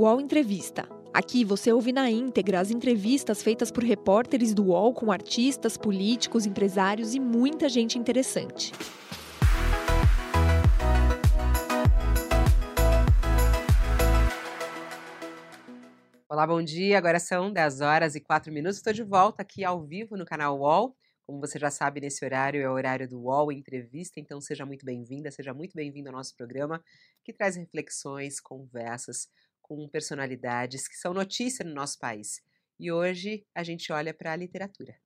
UOL Entrevista. Aqui você ouve na íntegra as entrevistas feitas por repórteres do UOL com artistas, políticos, empresários e muita gente interessante. Olá, bom dia. Agora são 10 horas e 4 minutos. Estou de volta aqui ao vivo no canal UOL. Como você já sabe, nesse horário é o horário do UOL Entrevista, então seja muito bem-vinda, seja muito bem-vindo ao nosso programa que traz reflexões, conversas com personalidades que são notícia no nosso país. E hoje a gente olha para a literatura.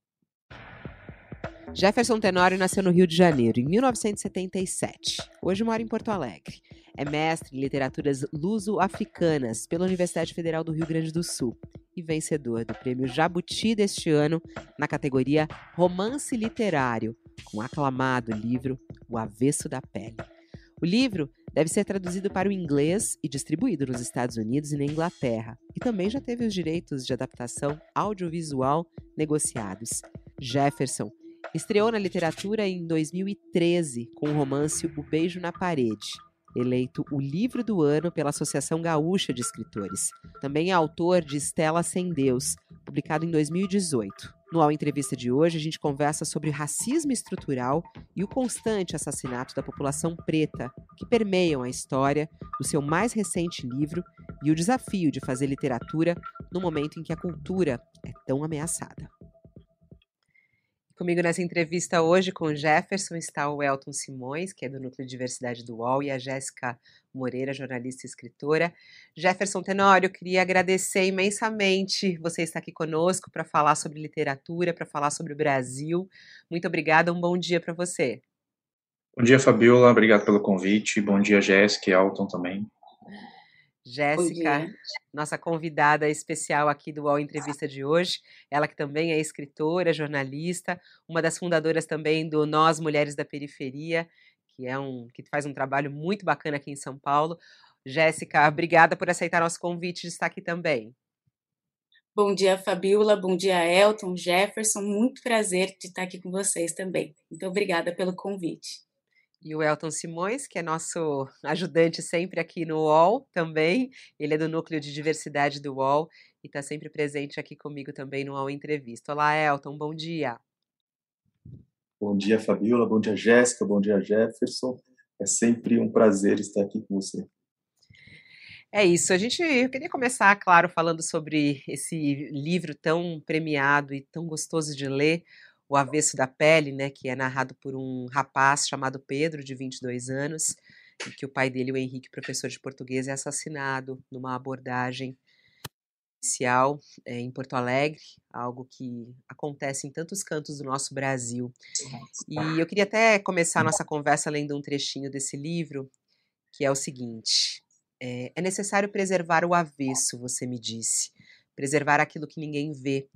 Jefferson Tenório nasceu no Rio de Janeiro em 1977. Hoje mora em Porto Alegre. É mestre em literaturas luso-africanas pela Universidade Federal do Rio Grande do Sul e vencedor do Prêmio Jabuti deste ano na categoria Romance Literário, com o aclamado livro O Avesso da Pele. O livro deve ser traduzido para o inglês e distribuído nos Estados Unidos e na Inglaterra, e também já teve os direitos de adaptação audiovisual negociados. Jefferson estreou na literatura em 2013 com o romance O Beijo na Parede, eleito o livro do ano pela Associação Gaúcha de Escritores. Também é autor de Estela Sem Deus, publicado em 2018. No Ao Entrevista de hoje, a gente conversa sobre racismo estrutural e o constante assassinato da população preta que permeiam a história do seu mais recente livro e o desafio de fazer literatura no momento em que a cultura é tão ameaçada. Comigo nessa entrevista hoje com o Jefferson está o Elton Simões, que é do Núcleo de Diversidade do UOL, e a Jéssica Moreira, jornalista e escritora. Jefferson Tenório, queria agradecer imensamente você estar aqui conosco para falar sobre literatura, para falar sobre o Brasil. Muito obrigada, um bom dia para você. Bom dia, Fabiola, obrigado pelo convite. Bom dia, Jéssica e Elton também. Jéssica, nossa convidada especial aqui do UOL Entrevista de hoje, ela que também é escritora, jornalista, uma das fundadoras também do Nós Mulheres da Periferia, que é um que faz um trabalho muito bacana aqui em São Paulo. Jéssica, obrigada por aceitar nosso convite de estar aqui também. Bom dia, Fabiola. Bom dia, Elton, Jefferson. Muito prazer de estar aqui com vocês também. Muito obrigada pelo convite e o Elton Simões, que é nosso ajudante sempre aqui no UOL também. Ele é do Núcleo de Diversidade do UOL e está sempre presente aqui comigo também no UOL Entrevista. Olá, Elton, bom dia. Bom dia, Fabiola, bom dia, Jéssica, bom dia, Jefferson. É sempre um prazer estar aqui com você. É isso. A gente, eu queria começar, claro, falando sobre esse livro tão premiado e tão gostoso de ler, o Avesso da Pele, né, que é narrado por um rapaz chamado Pedro, de 22 anos, e que o pai dele, o Henrique, professor de português, é assassinado numa abordagem inicial é, em Porto Alegre, algo que acontece em tantos cantos do nosso Brasil. E eu queria até começar a nossa conversa lendo um trechinho desse livro, que é o seguinte: é, é necessário preservar o avesso, você me disse, preservar aquilo que ninguém vê,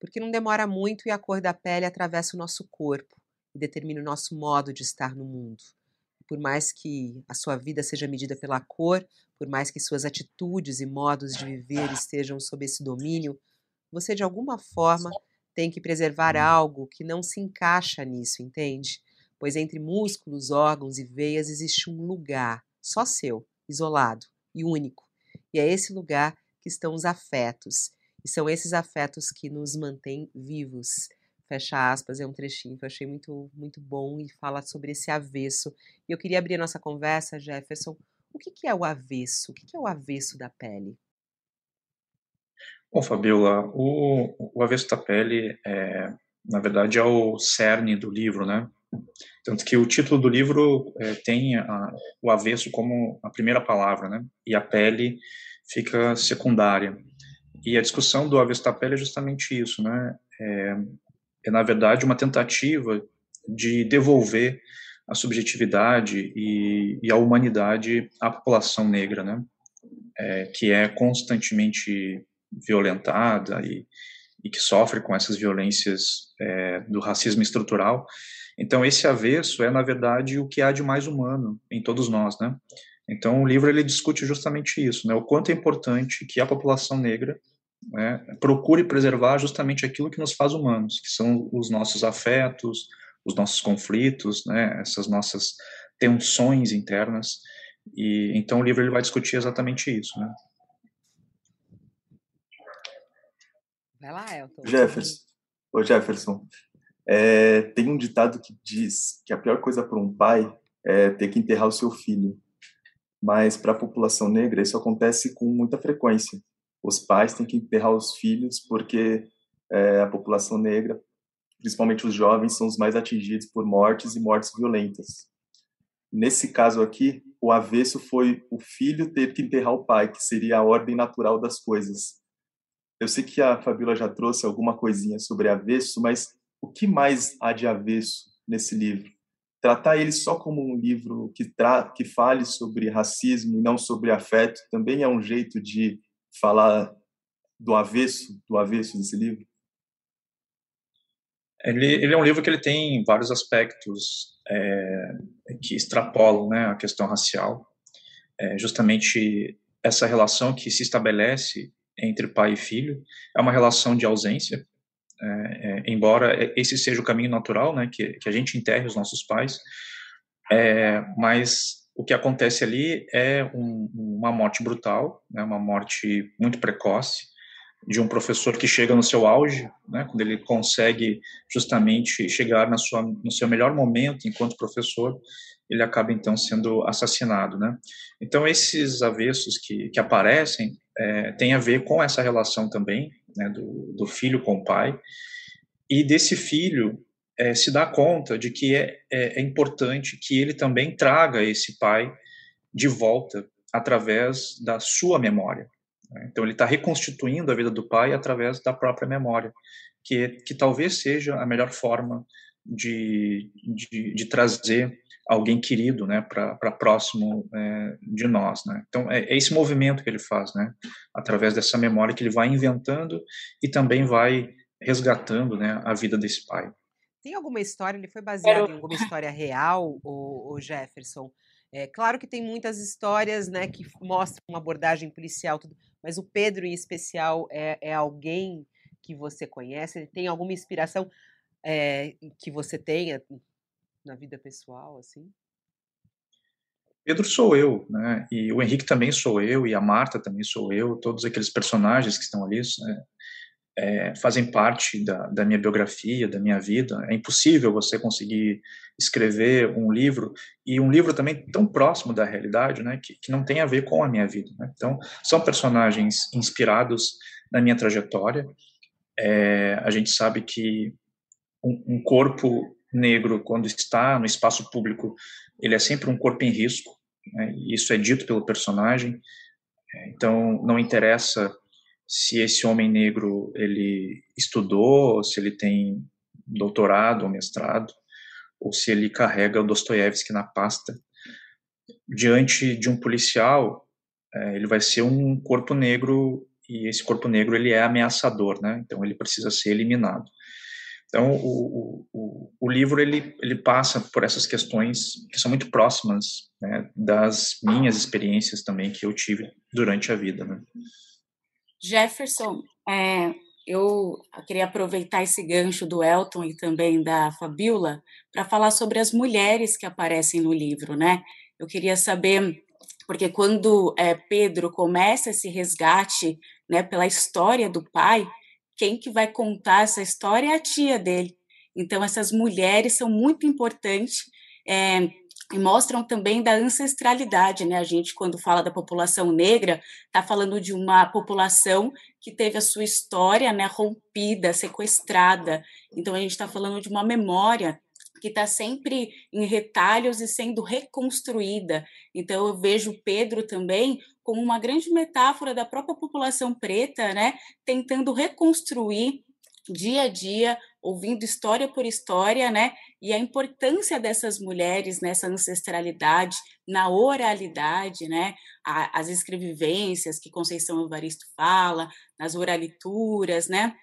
porque não demora muito e a cor da pele atravessa o nosso corpo e determina o nosso modo de estar no mundo. Por mais que a sua vida seja medida pela cor, por mais que suas atitudes e modos de viver estejam sob esse domínio, você de alguma forma tem que preservar algo que não se encaixa nisso, entende? Pois entre músculos, órgãos e veias existe um lugar, só seu, isolado e único. E é esse lugar que estão os afetos, e são esses afetos que nos mantêm vivos. Fecha aspas, é um trechinho que eu achei muito, muito bom e fala sobre esse avesso. E eu queria abrir a nossa conversa, Jefferson. O que, que é o avesso? O que, que é o avesso da pele? Bom, Fabiola, o, o avesso da pele, é, na verdade, é o cerne do livro, né? Tanto que o título do livro é, tem a, o avesso como a primeira palavra, né? E a pele fica secundária. E a discussão do pele é justamente isso, né? É, é, na verdade, uma tentativa de devolver a subjetividade e, e a humanidade à população negra, né? É, que é constantemente violentada e, e, que sofre com essas violências é, do racismo estrutural. Então, esse avesso é, na verdade, o que há de mais humano em todos nós, né? Então, o livro ele discute justamente isso, né? O quanto é importante que a população negra né, procure preservar justamente aquilo que nos faz humanos, que são os nossos afetos, os nossos conflitos, né, essas nossas tensões internas. E então o livro ele vai discutir exatamente isso, né? Vai lá, Elton. Jefferson. Ô, Jefferson, é, tem um ditado que diz que a pior coisa para um pai é ter que enterrar o seu filho. Mas para a população negra, isso acontece com muita frequência. Os pais têm que enterrar os filhos porque é, a população negra, principalmente os jovens, são os mais atingidos por mortes e mortes violentas. Nesse caso aqui, o avesso foi o filho ter que enterrar o pai, que seria a ordem natural das coisas. Eu sei que a Fabíola já trouxe alguma coisinha sobre avesso, mas o que mais há de avesso nesse livro? Tratar ele só como um livro que, tra que fale sobre racismo e não sobre afeto também é um jeito de falar do avesso, do avesso desse livro? Ele, ele é um livro que ele tem vários aspectos é, que extrapolam né, a questão racial. É, justamente essa relação que se estabelece entre pai e filho é uma relação de ausência, é, é, embora esse seja o caminho natural, né, que, que a gente enterre os nossos pais, é, mas o que acontece ali é um, uma morte brutal, né, uma morte muito precoce, de um professor que chega no seu auge, né, quando ele consegue justamente chegar na sua, no seu melhor momento enquanto professor, ele acaba então sendo assassinado, né? Então esses avessos que, que aparecem é, têm a ver com essa relação também, né, do, do filho com o pai e desse filho é, se dá conta de que é, é, é importante que ele também traga esse pai de volta através da sua memória. Né? Então ele está reconstituindo a vida do pai através da própria memória, que, que talvez seja a melhor forma de, de, de trazer alguém querido, né, para próximo é, de nós, né. Então é, é, esse movimento que ele faz, né, através dessa memória que ele vai inventando e também vai resgatando, né, a vida desse pai. Tem alguma história? Ele foi baseado em alguma história real, o, o Jefferson? É claro que tem muitas histórias, né, que mostram uma abordagem policial, tudo, mas o Pedro em especial é, é alguém que você conhece? Ele tem alguma inspiração é, que você tenha na vida pessoal, assim? Pedro sou eu, né? E o Henrique também sou eu, e a Marta também sou eu, todos aqueles personagens que estão ali né? É, fazem parte da, da, minha biografia, da minha vida. É impossível você conseguir escrever um livro, e um livro também tão próximo da realidade, né? Que, que não tem a ver com a minha vida. Né? Então, são personagens inspirados na minha trajetória. É, a gente sabe que um, um corpo negro, quando está no espaço público, ele é sempre um corpo em risco, né? isso é dito pelo personagem, é, então não interessa se esse homem negro ele estudou, se ele tem doutorado ou mestrado, ou se ele carrega o Dostoiévski na pasta, diante de um policial, é, ele vai ser um corpo negro e esse corpo negro ele é ameaçador, né? Então ele precisa ser eliminado. Então, o, o, o livro ele, ele passa por essas questões que são muito próximas né, das minhas experiências também que eu tive durante a vida. Né? Jefferson, é, eu queria aproveitar esse gancho do Elton e também da Fabiola para falar sobre as mulheres que aparecem no livro, né? Eu queria saber, porque quando é, Pedro começa esse resgate né, pela história do pai, quem que vai contar essa história é a tia dele. Então, essas mulheres são muito importantes é, e mostram também da ancestralidade, né? A gente, quando fala da população negra, está falando de uma população que teve a sua história né, rompida, sequestrada. Então, a gente está falando de uma memória que está sempre em retalhos e sendo reconstruída. Então, eu vejo Pedro também como uma grande metáfora da própria população preta, né, tentando reconstruir dia a dia, ouvindo história por história, né? E a importância dessas mulheres nessa ancestralidade, na oralidade, né? as escrevivências que Conceição Evaristo fala, nas oralituras, né?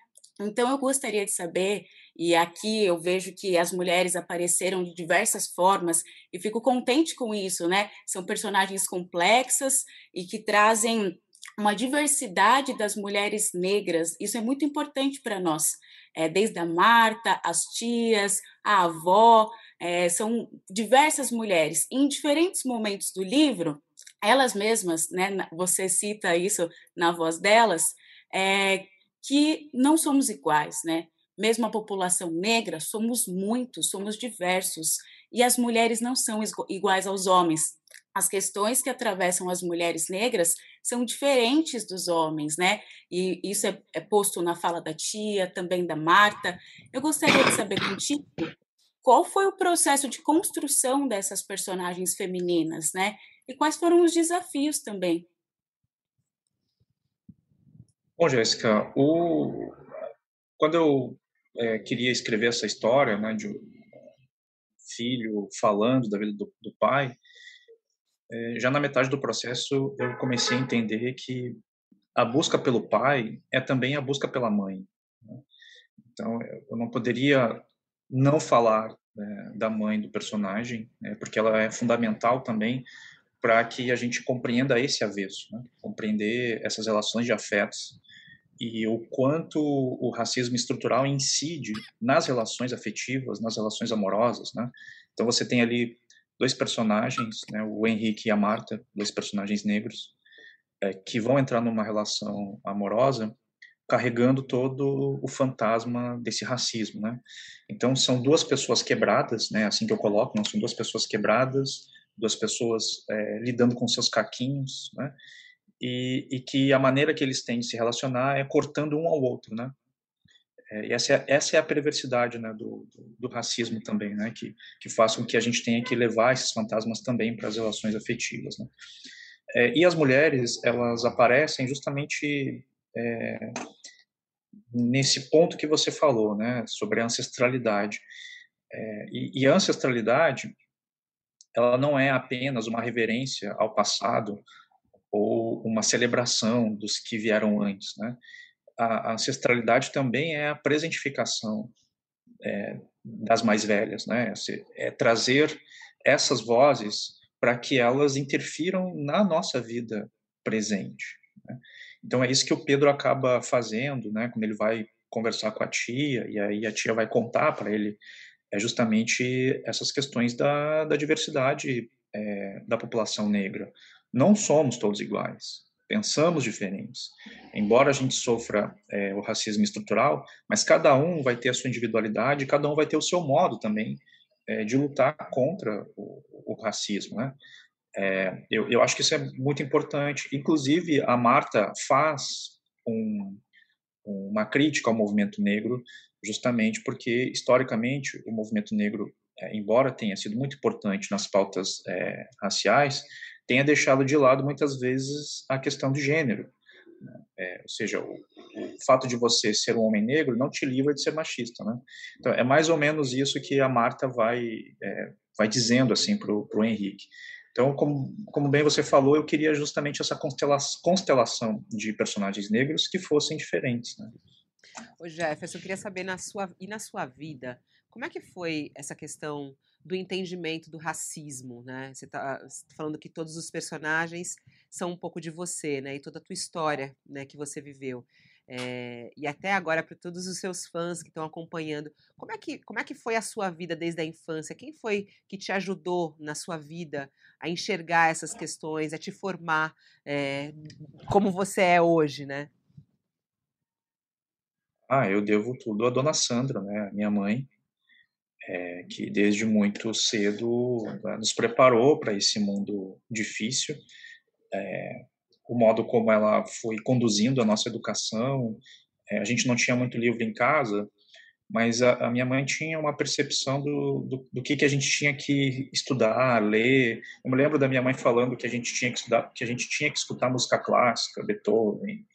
Então eu gostaria de saber e aqui eu vejo que as mulheres apareceram de diversas formas e fico contente com isso, né? São personagens complexas e que trazem uma diversidade das mulheres negras. Isso é muito importante para nós. É, desde a Marta, as tias, a avó, é, são diversas mulheres. Em diferentes momentos do livro, elas mesmas, né, você cita isso na voz delas, é, que não somos iguais, né? Mesmo a população negra, somos muitos, somos diversos, e as mulheres não são iguais aos homens. As questões que atravessam as mulheres negras são diferentes dos homens, né? E isso é, é posto na fala da tia, também da Marta. Eu gostaria de saber contigo qual foi o processo de construção dessas personagens femininas, né? E quais foram os desafios também? Bom, Jéssica, o... quando eu é, queria escrever essa história, né, de filho falando da vida do, do pai, é, já na metade do processo eu comecei a entender que a busca pelo pai é também a busca pela mãe. Né? Então, eu não poderia não falar né, da mãe do personagem, né, porque ela é fundamental também para que a gente compreenda esse avesso, né, compreender essas relações de afetos e o quanto o racismo estrutural incide nas relações afetivas, nas relações amorosas, né? Então você tem ali dois personagens, né, o Henrique e a Marta, dois personagens negros, é, que vão entrar numa relação amorosa carregando todo o fantasma desse racismo, né? Então são duas pessoas quebradas, né? Assim que eu coloco, não são duas pessoas quebradas, duas pessoas é, lidando com seus caquinhos, né? E, e, que a maneira que eles têm de se relacionar é cortando um ao outro, né? É, essa é, essa é a perversidade né, do, do, do, racismo também, né, que, que faz com que a gente tenha que levar esses fantasmas também para as relações afetivas. Né. É, e as mulheres, elas aparecem justamente é, nesse ponto que você falou, né, sobre a ancestralidade. É, e, e a ancestralidade, ela não é apenas uma reverência ao passado ou uma celebração dos que vieram antes, né? a, ancestralidade também é a presentificação é, das mais velhas, né? É trazer essas vozes para que elas interfiram na nossa vida presente. Né? Então é isso que o Pedro acaba fazendo, né? Quando ele vai conversar com a tia e aí a tia vai contar para ele é justamente essas questões da, da diversidade é, da população negra. Não somos todos iguais pensamos diferentes. Embora a gente sofra é, o racismo estrutural, mas cada um vai ter a sua individualidade, cada um vai ter o seu modo também é, de lutar contra o, o racismo, né? É, eu, eu, acho que isso é muito importante. Inclusive, a Marta faz um, uma crítica ao movimento negro, justamente porque, historicamente, o movimento negro, é, embora tenha sido muito importante nas pautas é, raciais, tenha deixado de lado muitas vezes a questão de gênero. Né? É, ou seja, o, o, fato de você ser um homem negro não te livra de ser machista, né? Então é mais ou menos isso que a Marta vai é, vai dizendo assim para o Henrique. Então, como, como bem você falou, eu queria justamente essa constelação, de personagens negros que fossem diferentes, né? Ô Jefferson, eu queria saber na sua e na sua vida, como é que foi essa questão do entendimento do racismo, né? Você está tá falando que todos os personagens são um pouco de você, né? E toda a tua história, né? Que você viveu. É, e até agora para todos os seus fãs que estão acompanhando, como é que como é que foi a sua vida desde a infância? Quem foi que te ajudou na sua vida a enxergar essas questões, a te formar é, como você é hoje, né? Ah, eu devo tudo à dona Sandra, né? Minha mãe, é, que desde muito cedo né, nos preparou para esse mundo difícil. É, o modo como ela foi conduzindo a nossa educação, é, a gente não tinha muito livro em casa, mas a, a minha mãe tinha uma percepção do, do, do, que, que a gente tinha que estudar, ler. Eu me lembro da minha mãe falando que a gente tinha que estudar, que a gente tinha que escutar música clássica, Beethoven.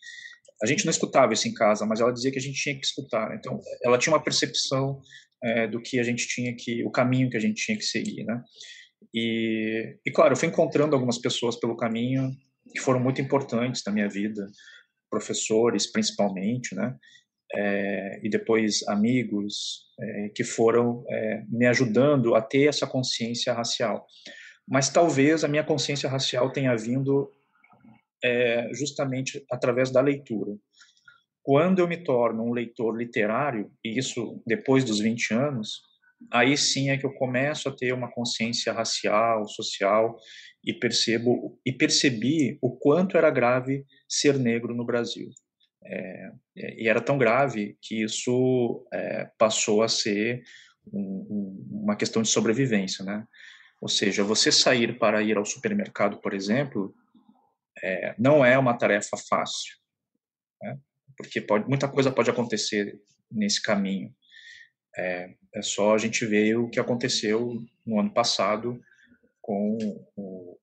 A gente não escutava isso em casa, mas ela dizia que a gente tinha que escutar. Então, ela tinha uma percepção é, do que a gente tinha que, o caminho que a gente tinha que seguir, né? E, e claro, eu fui encontrando algumas pessoas pelo caminho que foram muito importantes na minha vida, professores principalmente, né? É, e depois amigos é, que foram é, me ajudando a ter essa consciência racial. Mas talvez a minha consciência racial tenha vindo é, justamente através da leitura. Quando eu me torno um leitor literário, e isso depois dos 20 anos, aí sim é que eu começo a ter uma consciência racial, social e percebo e percebi o quanto era grave ser negro no Brasil. É, e era tão grave que isso é, passou a ser um, um, uma questão de sobrevivência, né? Ou seja, você sair para ir ao supermercado, por exemplo, é, não é uma tarefa fácil, né? porque pode, muita coisa pode acontecer nesse caminho. É, é, só a gente ver o que aconteceu no ano passado com, o,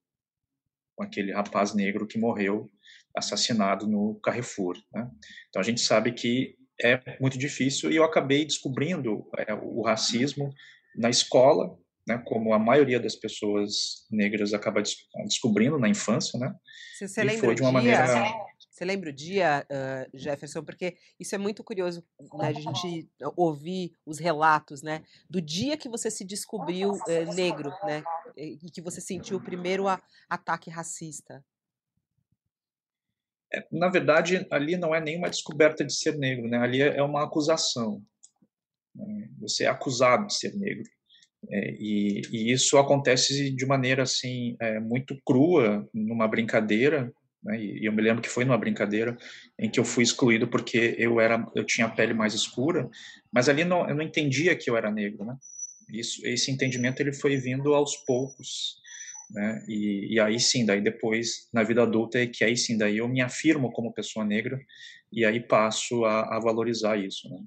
com aquele rapaz negro que morreu assassinado no Carrefour. Né? Então a gente sabe que é muito difícil e eu acabei descobrindo é, o racismo na escola, né, como a maioria das pessoas negras acaba descobrindo na infância, né? Você, você e foi de uma maneira você lembra o dia, uh, Jefferson? Porque isso é muito curioso, né, a gente ouvir os relatos, né, do dia que você se descobriu uh, negro, né, e que você sentiu o primeiro a, ataque racista. É, na verdade, ali não é nenhuma descoberta de ser negro, né? Ali é, é uma acusação. Né? Você é acusado de ser negro. É, e, e, isso acontece de maneira assim é, muito crua, numa brincadeira, né? E eu me lembro que foi numa brincadeira em que eu fui excluído porque eu era, eu tinha a pele mais escura, mas ali não, eu não entendia que eu era negro, né? Isso, esse entendimento ele foi vindo aos poucos, né? E, e aí sim, daí depois na vida adulta é que aí sim, daí eu me afirmo como pessoa negra e aí passo a, a valorizar isso, né?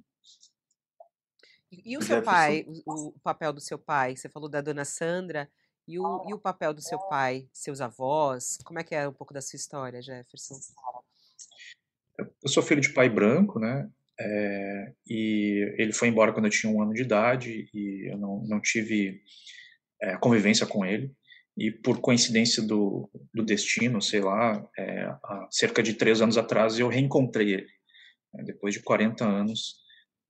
E o seu pai, o, o papel do seu pai? Você falou da dona Sandra. E o, e o papel do seu pai, seus avós? Como é que é um pouco da sua história, Jefferson? Eu sou filho de pai branco, né? É, e ele foi embora quando eu tinha um ano de idade e eu não, não tive é, convivência com ele. E por coincidência do, do destino, sei lá, é, há cerca de três anos atrás eu reencontrei ele. Né? Depois de 40 anos,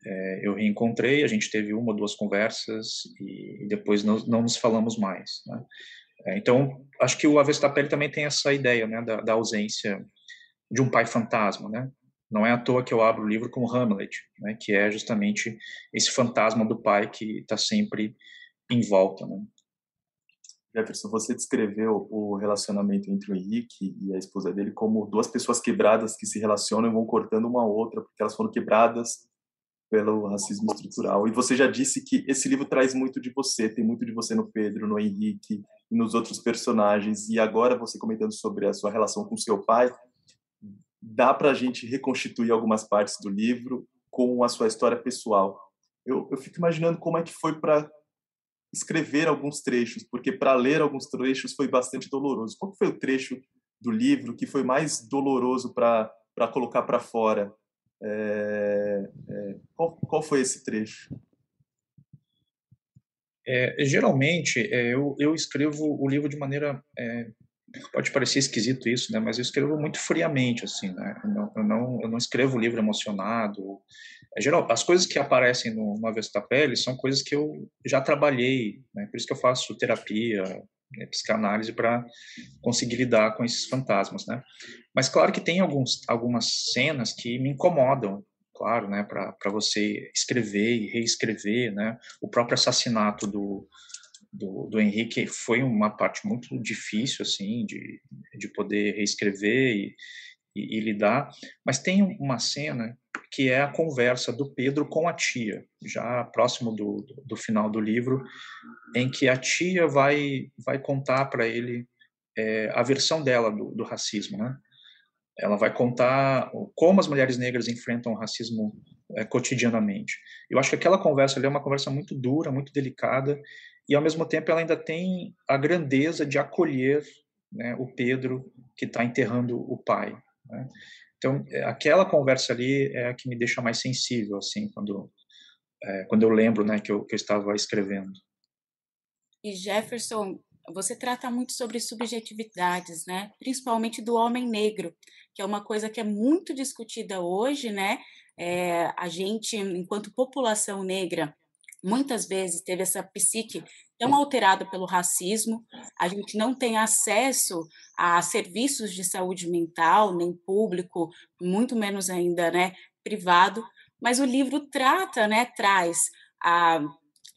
é, eu reencontrei, a gente teve uma ou duas conversas e, depois não, não, nos falamos mais. Né? É, então, acho que o Avesta Pele também tem essa ideia né, da, da, ausência de um pai fantasma. Né? Não é à toa que eu abro o livro com Hamlet, né, que é justamente esse fantasma do pai que está sempre em volta. Né? Jefferson, você descreveu o relacionamento entre o Henrique e a esposa dele como duas pessoas quebradas que se relacionam e vão cortando uma outra porque elas foram quebradas pelo racismo estrutural. E você já disse que esse livro traz muito de você, tem muito de você no Pedro, no Henrique nos outros personagens. E agora você comentando sobre a sua relação com seu pai, dá para a gente reconstituir algumas partes do livro com a sua história pessoal. Eu, eu fico imaginando como é que foi para escrever alguns trechos, porque para ler alguns trechos foi bastante doloroso. Qual foi o trecho do livro que foi mais doloroso para colocar para fora? É, é, qual, qual foi esse trecho? É, geralmente, é, eu, eu escrevo o livro de maneira. É, pode parecer esquisito isso, né? Mas eu escrevo muito friamente, assim, né? Eu não, eu não, eu não escrevo o livro emocionado. É, geral, as coisas que aparecem no, no Avesso da Pele são coisas que eu já trabalhei, né? Por isso que eu faço terapia, né, psicanálise para conseguir lidar com esses fantasmas, né? Mas claro que tem alguns, algumas cenas que me incomodam, claro, né? Para você escrever e reescrever, né? O próprio assassinato do, do, do Henrique foi uma parte muito difícil, assim, de, de poder reescrever e, e, e lidar. Mas tem uma cena que é a conversa do Pedro com a tia, já próximo do, do final do livro, em que a tia vai, vai contar para ele é, a versão dela do, do, racismo, né? Ela vai contar como as mulheres negras enfrentam o racismo é, cotidianamente. Eu acho que aquela conversa ali é uma conversa muito dura, muito delicada, e ao mesmo tempo ela ainda tem a grandeza de acolher né, o Pedro que está enterrando o pai. Né? Então, é, aquela conversa ali é a que me deixa mais sensível, assim, quando, é, quando eu lembro né, que, eu, que eu estava escrevendo. E Jefferson, você trata muito sobre subjetividades, né? Principalmente do homem negro, que é uma coisa que é muito discutida hoje, né? É, a gente, enquanto população negra, muitas vezes teve essa psique tão alterada pelo racismo, a gente não tem acesso a serviços de saúde mental, nem público, muito menos ainda, né, privado, mas o livro trata, né, traz a,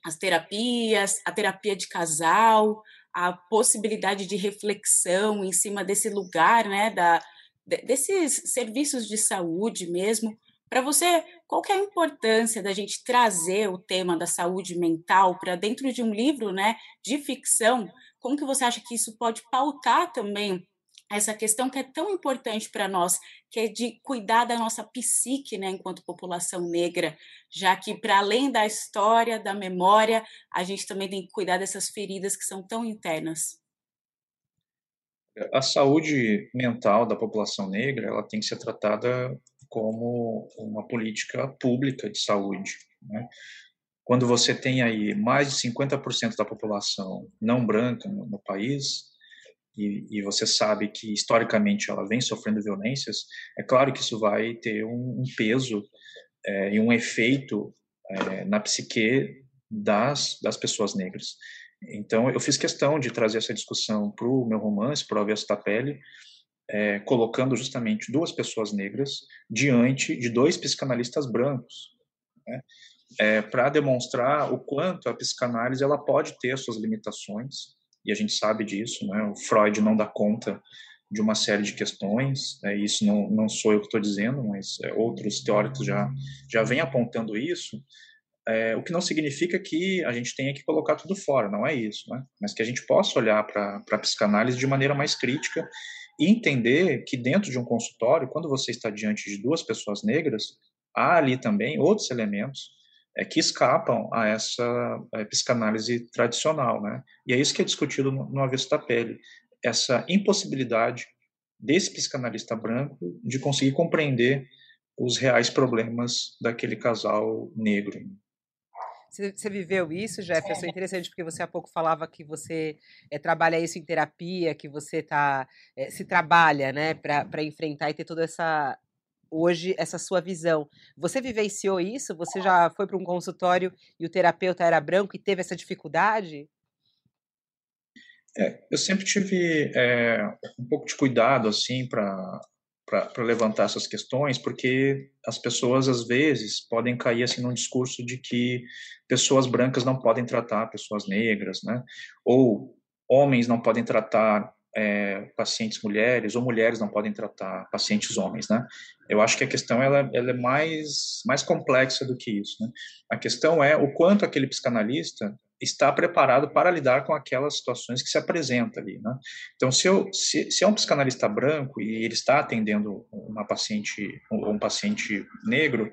as terapias, a terapia de casal, a possibilidade de reflexão em cima desse lugar, né, da, desses serviços de saúde mesmo. Para você, qual é a importância da gente trazer o tema da saúde mental para dentro de um livro, né, de ficção? Como que você acha que isso pode pautar também essa questão que é tão importante para nós, que é de cuidar da nossa psique, né, enquanto população negra, já que para além da história, da memória, a gente também tem que cuidar dessas feridas que são tão internas. A saúde mental da população negra, ela tem que ser tratada como uma política pública de saúde, né? Quando você tem aí mais de 50% da população não branca no, no país, e, e, você sabe que historicamente ela vem sofrendo violências, é claro que isso vai ter um, um peso é, e um efeito é, na psique das, das pessoas negras. Então, eu fiz questão de trazer essa discussão para o meu romance, para o Avesso da Pele, é, colocando justamente duas pessoas negras diante de dois psicanalistas brancos, né? é, para demonstrar o quanto a psicanálise ela pode ter suas limitações, e a gente sabe disso, né? O Freud não dá conta de uma série de questões, né? isso não, não sou eu que estou dizendo, mas é, outros teóricos já, já vêm apontando isso, é, o que não significa que a gente tenha que colocar tudo fora, não é isso, né? mas que a gente possa olhar para a psicanálise de maneira mais crítica e entender que dentro de um consultório, quando você está diante de duas pessoas negras, há ali também outros elementos é, que escapam a essa é, psicanálise tradicional, né? E é isso que é discutido no, no Avesso da Pele, essa impossibilidade desse psicanalista branco de conseguir compreender os reais problemas daquele casal negro. Você, viveu isso, Jefferson? É interessante porque você há pouco falava que você é, trabalha isso em terapia, que você tá, é, se trabalha né, para enfrentar e ter toda essa hoje essa sua visão. Você vivenciou isso? Você já foi para um consultório e o terapeuta era branco e teve essa dificuldade? É, eu sempre tive é, um pouco de cuidado assim para para levantar essas questões, porque as pessoas às vezes podem cair assim num discurso de que pessoas brancas não podem tratar pessoas negras, né? Ou homens não podem tratar é, pacientes mulheres ou mulheres não podem tratar pacientes homens, né? Eu acho que a questão ela, ela é mais mais complexa do que isso, né? A questão é o quanto aquele psicanalista está preparado para lidar com aquelas situações que se apresentam ali, né? Então, se, eu, se, se é um psicanalista branco e ele está atendendo uma paciente um, um paciente negro,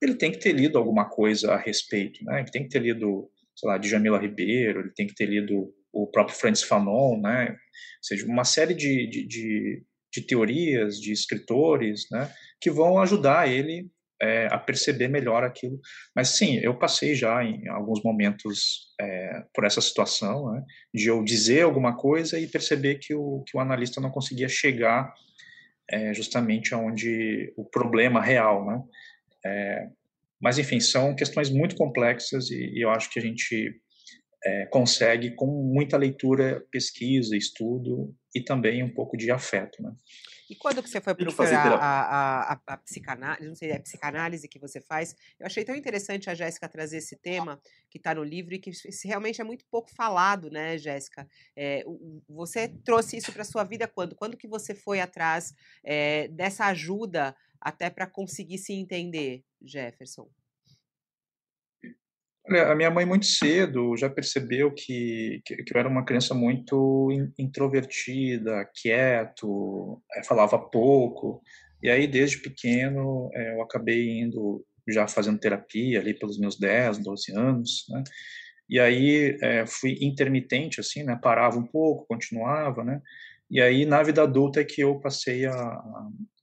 ele tem que ter lido alguma coisa a respeito, né? Ele tem que ter lido, sei lá, de Jamila Ribeiro, ele tem que ter lido o próprio Francis Fanon, né? Ou seja, uma série de, de, de, de teorias, de escritores, né? Que vão ajudar ele é, a perceber melhor aquilo. Mas sim, eu passei já em alguns momentos é, por essa situação, né? De eu dizer alguma coisa e perceber que o, que o analista não conseguia chegar é, justamente aonde o problema real, né? É, mas enfim, são questões muito complexas e, e eu acho que a gente é, consegue com muita leitura, pesquisa, estudo e também um pouco de afeto, né? E quando que você foi procurar a, a, a, psicanálise, não sei, a psicanálise que você faz, eu achei tão interessante a Jéssica trazer esse tema que está no livro e que realmente é muito pouco falado, né, Jéssica? É, você trouxe isso para sua vida quando? Quando que você foi atrás é, dessa ajuda até para conseguir se entender, Jefferson? A minha mãe muito cedo já percebeu que, que, eu era uma criança muito introvertida, quieto, é, falava pouco. E aí, desde pequeno, é, eu acabei indo já fazendo terapia ali pelos meus 10, 12 anos, né? E aí é, fui intermitente, assim, né? Parava um pouco, continuava, né? E aí, na vida adulta, é que eu passei a,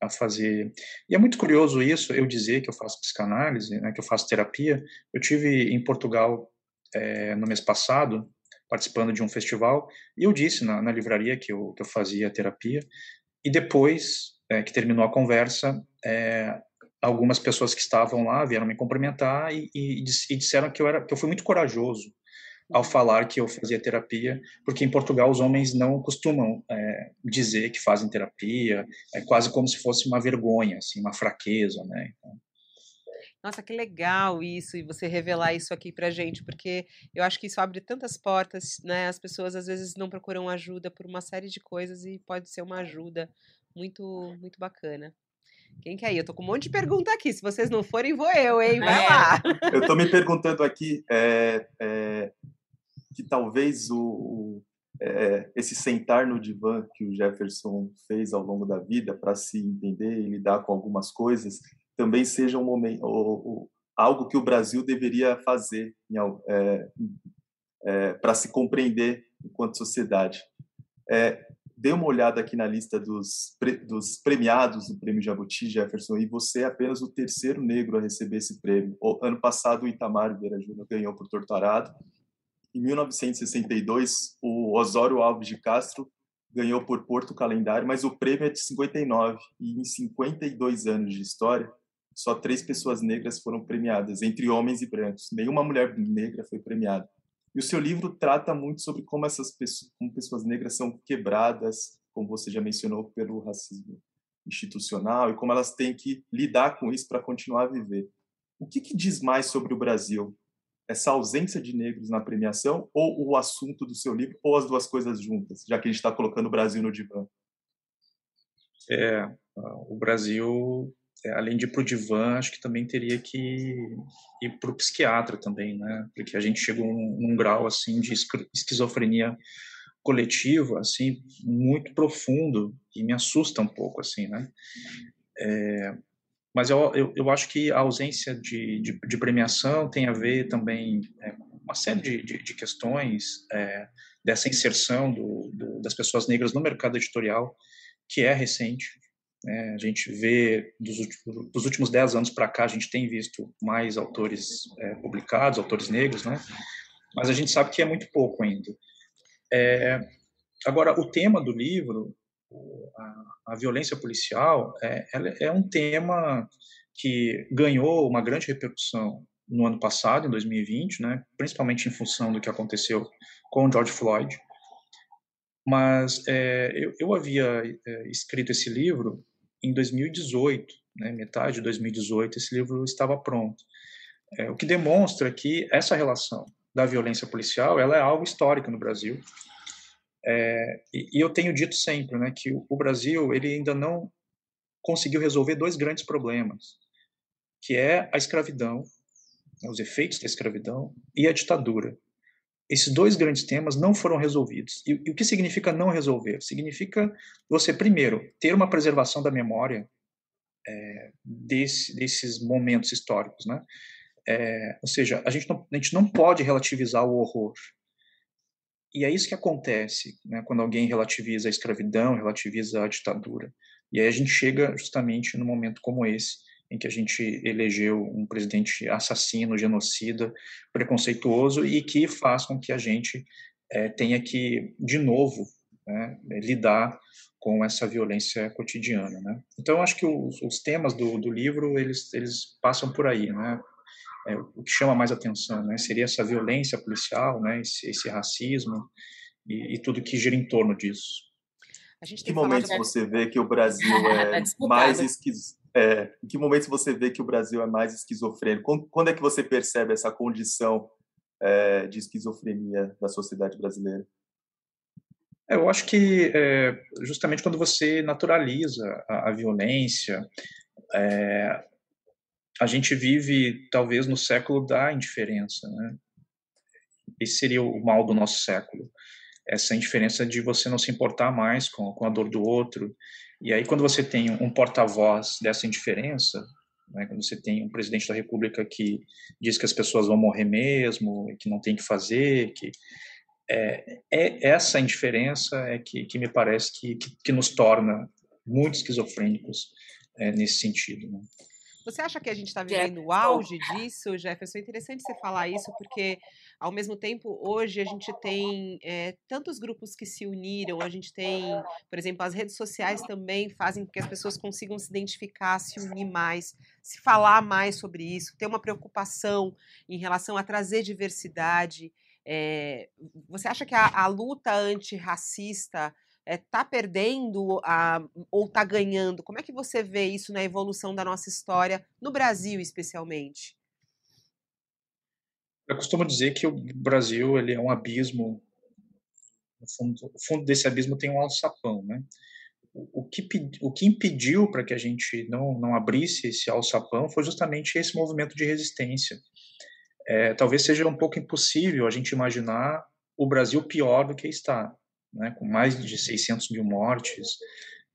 a fazer. E é muito curioso isso, eu dizer que eu faço psicanálise, né, que eu faço terapia. Eu tive em Portugal é, no mês passado, participando de um festival, e eu disse na, na livraria que eu, que eu fazia terapia. E depois é, que terminou a conversa, é, algumas pessoas que estavam lá vieram me cumprimentar e, e, e disseram que eu, era, que eu fui muito corajoso ao falar que eu fazia terapia, porque em Portugal os homens não costumam é, dizer que fazem terapia, é quase como se fosse uma vergonha, assim, uma fraqueza, né? Então... Nossa, que legal isso, e você revelar isso aqui pra gente, porque eu acho que isso abre tantas portas, né? As pessoas às vezes não procuram ajuda por uma série de coisas e pode ser uma ajuda Muito, muito bacana. Quem quer ir? Eu tô com um monte de pergunta aqui. Se vocês não forem, vou eu, hein? Vai é. lá. Eu tô me perguntando aqui é, é, que talvez o, o é, esse sentar no divã que o Jefferson fez ao longo da vida para se entender e lidar com algumas coisas também seja um momento, ou, algo que o Brasil deveria fazer é, é, para se compreender enquanto sociedade. É, dê uma olhada aqui na lista dos, pre, dos premiados do Prêmio Jabuti, Jefferson, e você é apenas o terceiro negro a receber esse prêmio. O, ano passado, o Itamar Vieira Júnior ganhou por Torturado. Em 1962, o Osório Alves de Castro ganhou por Porto Calendário, mas o prêmio é de 59. E em 52 anos de história, só três pessoas negras foram premiadas, entre homens e brancos. Nenhuma mulher negra foi premiada. E o seu livro trata muito sobre como essas pessoas, como pessoas negras são quebradas, como você já mencionou, pelo racismo institucional e como elas têm que lidar com isso para continuar a viver. O que, que, diz mais sobre o Brasil? Essa ausência de negros na premiação ou o assunto do seu livro ou as duas coisas juntas, já que a gente está colocando o Brasil no divã? É, o Brasil é, além de ir para o divã, acho que também teria que ir para o psiquiatra também, né? Porque a gente chegou num, num grau assim de esquizofrenia coletiva, assim, muito profundo e me assusta um pouco, assim, né? É, mas eu, eu, eu, acho que a ausência de, de, de premiação tem a ver também é, uma série de, de, de questões é, dessa inserção do, do, das pessoas negras no mercado editorial, que é recente, né? A gente vê, dos, dos últimos dez anos para cá, a gente tem visto mais autores é, publicados, autores negros, né? mas a gente sabe que é muito pouco ainda. É, agora, o tema do livro, a, a violência policial, é, é um tema que ganhou uma grande repercussão no ano passado, em 2020, né, principalmente em função do que aconteceu com George Floyd. Mas é, eu, eu, havia é, escrito esse livro em 2018, né, metade de 2018, esse livro estava pronto. É, o que demonstra que essa relação da violência policial ela é algo histórico no Brasil. É, e, e, eu tenho dito sempre né, que o, Brasil ele ainda não conseguiu resolver dois grandes problemas, que é a escravidão, né, os efeitos da escravidão e a ditadura. Esses dois grandes temas não foram resolvidos. E, e, o que significa não resolver? Significa você, primeiro, ter uma preservação da memória é, desse, desses momentos históricos. Né? É, ou seja, a gente, não, a gente não pode relativizar o horror. E é isso que acontece né, quando alguém relativiza a escravidão, relativiza a ditadura. E aí a gente chega justamente num momento como esse, em que a gente elegeu um presidente assassino, genocida, preconceituoso e que faz com que a gente é, tenha que, de novo, né, lidar com essa violência cotidiana. Né? Então, acho que os, os temas do, do, livro, eles, eles passam por aí. Né? É, o que chama mais atenção né, seria essa violência policial, né, esse, esse racismo e, e tudo que gira em torno disso. Em que momentos você vê que o Brasil é tá mais esquisito? É, em que momentos você vê que o Brasil é mais esquizofrênico? Quando, quando é que você percebe essa condição é, de esquizofrenia da sociedade brasileira? É, eu acho que é, justamente quando você naturaliza a, a violência, é, a gente vive talvez no século da indiferença, né? Esse seria o mal do nosso século essa indiferença de você não se importar mais com, a dor do outro. E aí, quando você tem um porta-voz dessa indiferença, né, quando você tem um presidente da República que diz que as pessoas vão morrer mesmo, que não tem que fazer, que é, é essa indiferença é que, que me parece que, que, que nos torna muito esquizofrênicos é, nesse sentido. Né? Você acha que a gente está vivendo o auge disso, Jefferson? É interessante você falar isso, porque, ao mesmo tempo, hoje a gente tem é, tantos grupos que se uniram, a gente tem, por exemplo, as redes sociais também fazem com que as pessoas consigam se identificar, se unir mais, se falar mais sobre isso, ter uma preocupação em relação a trazer diversidade. É, você acha que a, a luta antirracista está é, perdendo a, ou está ganhando? Como é que você vê isso na evolução da nossa história, no Brasil especialmente? Eu costumo dizer que o Brasil ele é um abismo. No fundo, fundo desse abismo tem um alçapão, né? O, que, o que impediu para que a gente não, não abrisse esse alçapão foi justamente esse movimento de resistência. É, talvez seja um pouco impossível a gente imaginar o Brasil pior do que está, né, com mais de 600 mil mortes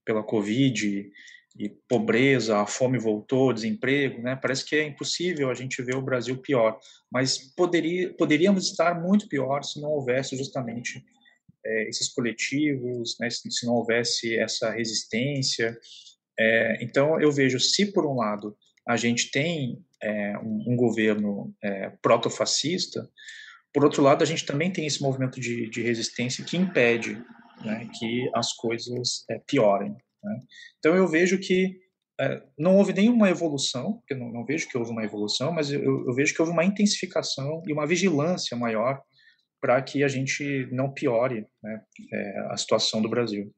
pela Covid, e pobreza, a fome voltou, desemprego, né? Parece que é impossível a gente ver o Brasil pior, mas poderia, poderíamos estar muito pior se não houvesse justamente é, esses coletivos, né? se, não houvesse essa resistência. É, então, eu vejo, se por um lado a gente tem é, um, um, governo é, proto-fascista, por outro lado, a gente também tem esse movimento de, de resistência que impede né, que as coisas é, piorem. Né? Então eu vejo que é, não houve nenhuma evolução, porque não, não, vejo que houve uma evolução, mas eu, eu, vejo que houve uma intensificação e uma vigilância maior para que a gente não piore né, é, a situação do Brasil.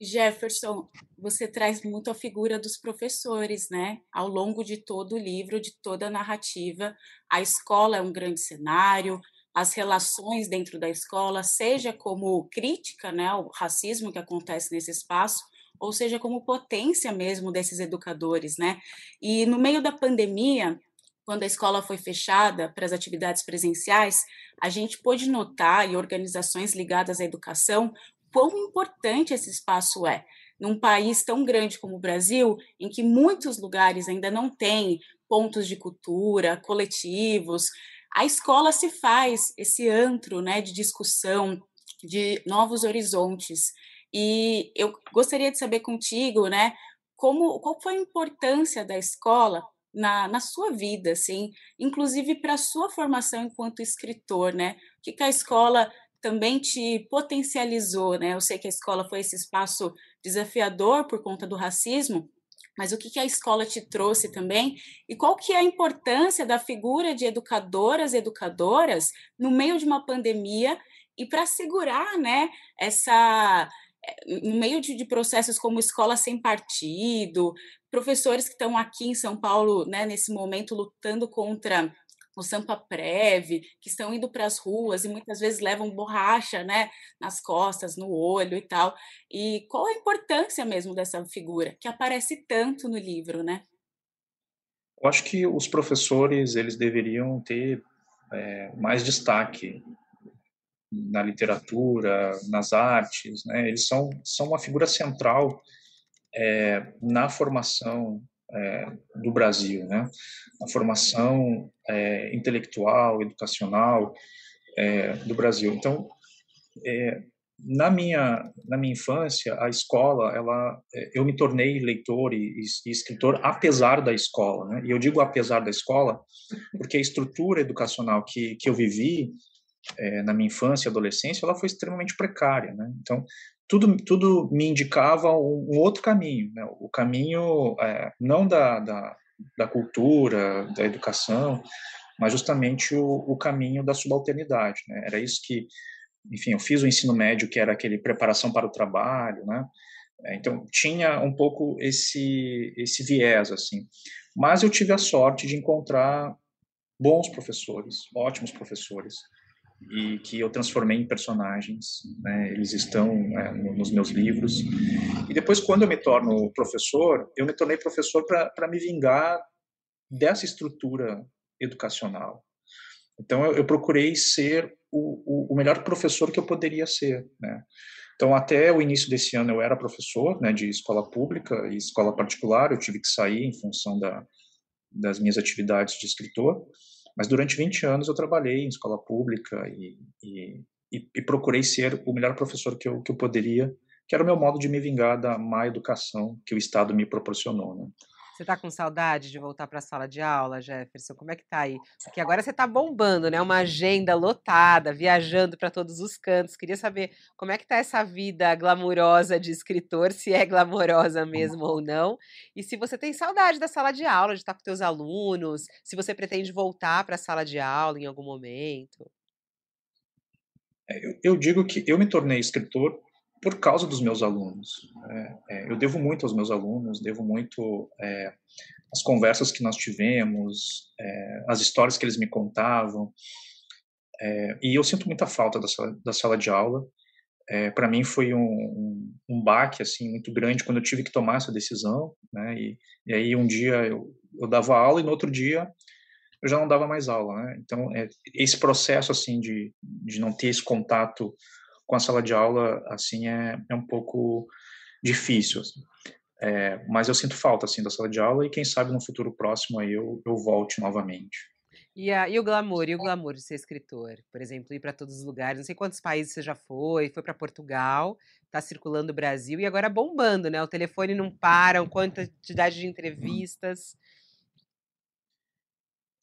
Jefferson, você traz muito a figura dos professores, né? Ao longo de todo o livro, de toda a narrativa, a escola é um grande cenário, as relações dentro da escola, seja como crítica né, ao racismo que acontece nesse espaço, ou seja como potência mesmo desses educadores. Né? E no meio da pandemia, quando a escola foi fechada para as atividades presenciais, a gente pôde notar, e organizações ligadas à educação, quão importante esse espaço é. Num país tão grande como o Brasil, em que muitos lugares ainda não têm pontos de cultura, coletivos, a escola se faz esse antro né, de discussão, de novos horizontes. E eu gostaria de saber contigo, né, como, qual foi a importância da escola na, na sua vida, assim, inclusive para a sua formação enquanto escritor, né? O que, que a escola também te potencializou, né? Eu sei que a escola foi esse espaço desafiador por conta do racismo, mas o que, que a escola te trouxe também e qual que é a importância da figura de educadoras e educadoras no meio de uma pandemia e para segurar, né, essa eh, no meio de, de, processos como escola sem partido, professores que estão aqui em São Paulo, né, nesse momento lutando contra o Sampa Prev, que estão indo para as ruas e muitas vezes levam borracha, né, nas costas, no olho e tal. E qual a importância mesmo dessa figura que aparece tanto no livro, né? Eu acho que os professores eles deveriam ter é, mais destaque na literatura, nas artes, né? Eles são são uma figura central é, na formação é, do Brasil, né? A formação é, intelectual, educacional é, do Brasil. Então, é, na minha na minha infância, a escola, ela, é, eu me tornei leitor e, e, escritor apesar da escola, né? E eu digo apesar da escola, porque a estrutura educacional que que eu vivi é, na minha infância e adolescência, ela foi extremamente precária, né? Então, tudo, tudo me indicava um, outro caminho, né? o caminho é, não da, da, da, cultura, da educação, mas justamente o, o caminho da subalternidade. Né? Era isso que, enfim, eu fiz o ensino médio, que era aquele preparação para o trabalho, né? É, então tinha um pouco esse esse viés assim, mas eu tive a sorte de encontrar bons professores, ótimos professores, e que eu transformei em personagens. Né? Eles estão é, nos meus livros. E depois, quando eu me torno professor, eu me tornei professor para me vingar dessa estrutura educacional. Então, eu, eu procurei ser o, o, o, melhor professor que eu poderia ser. Né? Então, até o início desse ano, eu era professor né, de escola pública e escola particular. Eu tive que sair em função da, das minhas atividades de escritor. Mas durante 20 anos eu trabalhei em escola pública e, e, e, procurei ser o melhor professor que eu, que eu poderia, que era o meu modo de me vingar da má educação que o Estado me proporcionou. Né? Você está com saudade de voltar para a sala de aula, Jefferson? Como é que tá aí? Porque agora você está bombando, né? Uma agenda lotada, viajando para todos os cantos. Queria saber como é que tá essa vida glamurosa de escritor, se é glamourosa mesmo ou não, e se você tem saudade da sala de aula, de estar com seus alunos, se você pretende voltar para a sala de aula em algum momento. É, eu, eu digo que eu me tornei escritor por causa dos meus alunos. É, é, eu devo muito aos meus alunos, devo muito é, às conversas que nós tivemos, é, as histórias que eles me contavam. É, e eu sinto muita falta da sala, da sala de aula. é, para mim foi um, um, um, baque assim muito grande quando eu tive que tomar essa decisão, né? E, e aí um dia eu, eu dava aula e no outro dia eu já não dava mais aula, né? Então é, esse processo assim de, de não ter esse contato com a sala de aula assim é, é um pouco difícil. Assim. É, mas eu sinto falta assim da sala de aula e quem sabe no futuro próximo aí eu, eu volte novamente. E, a, e o glamour, e o glamour de ser escritor? Por exemplo, ir para todos os lugares, não sei quantos países você já foi, foi para Portugal, está circulando o Brasil e agora bombando, né? O telefone não para, uma quantidade de entrevistas.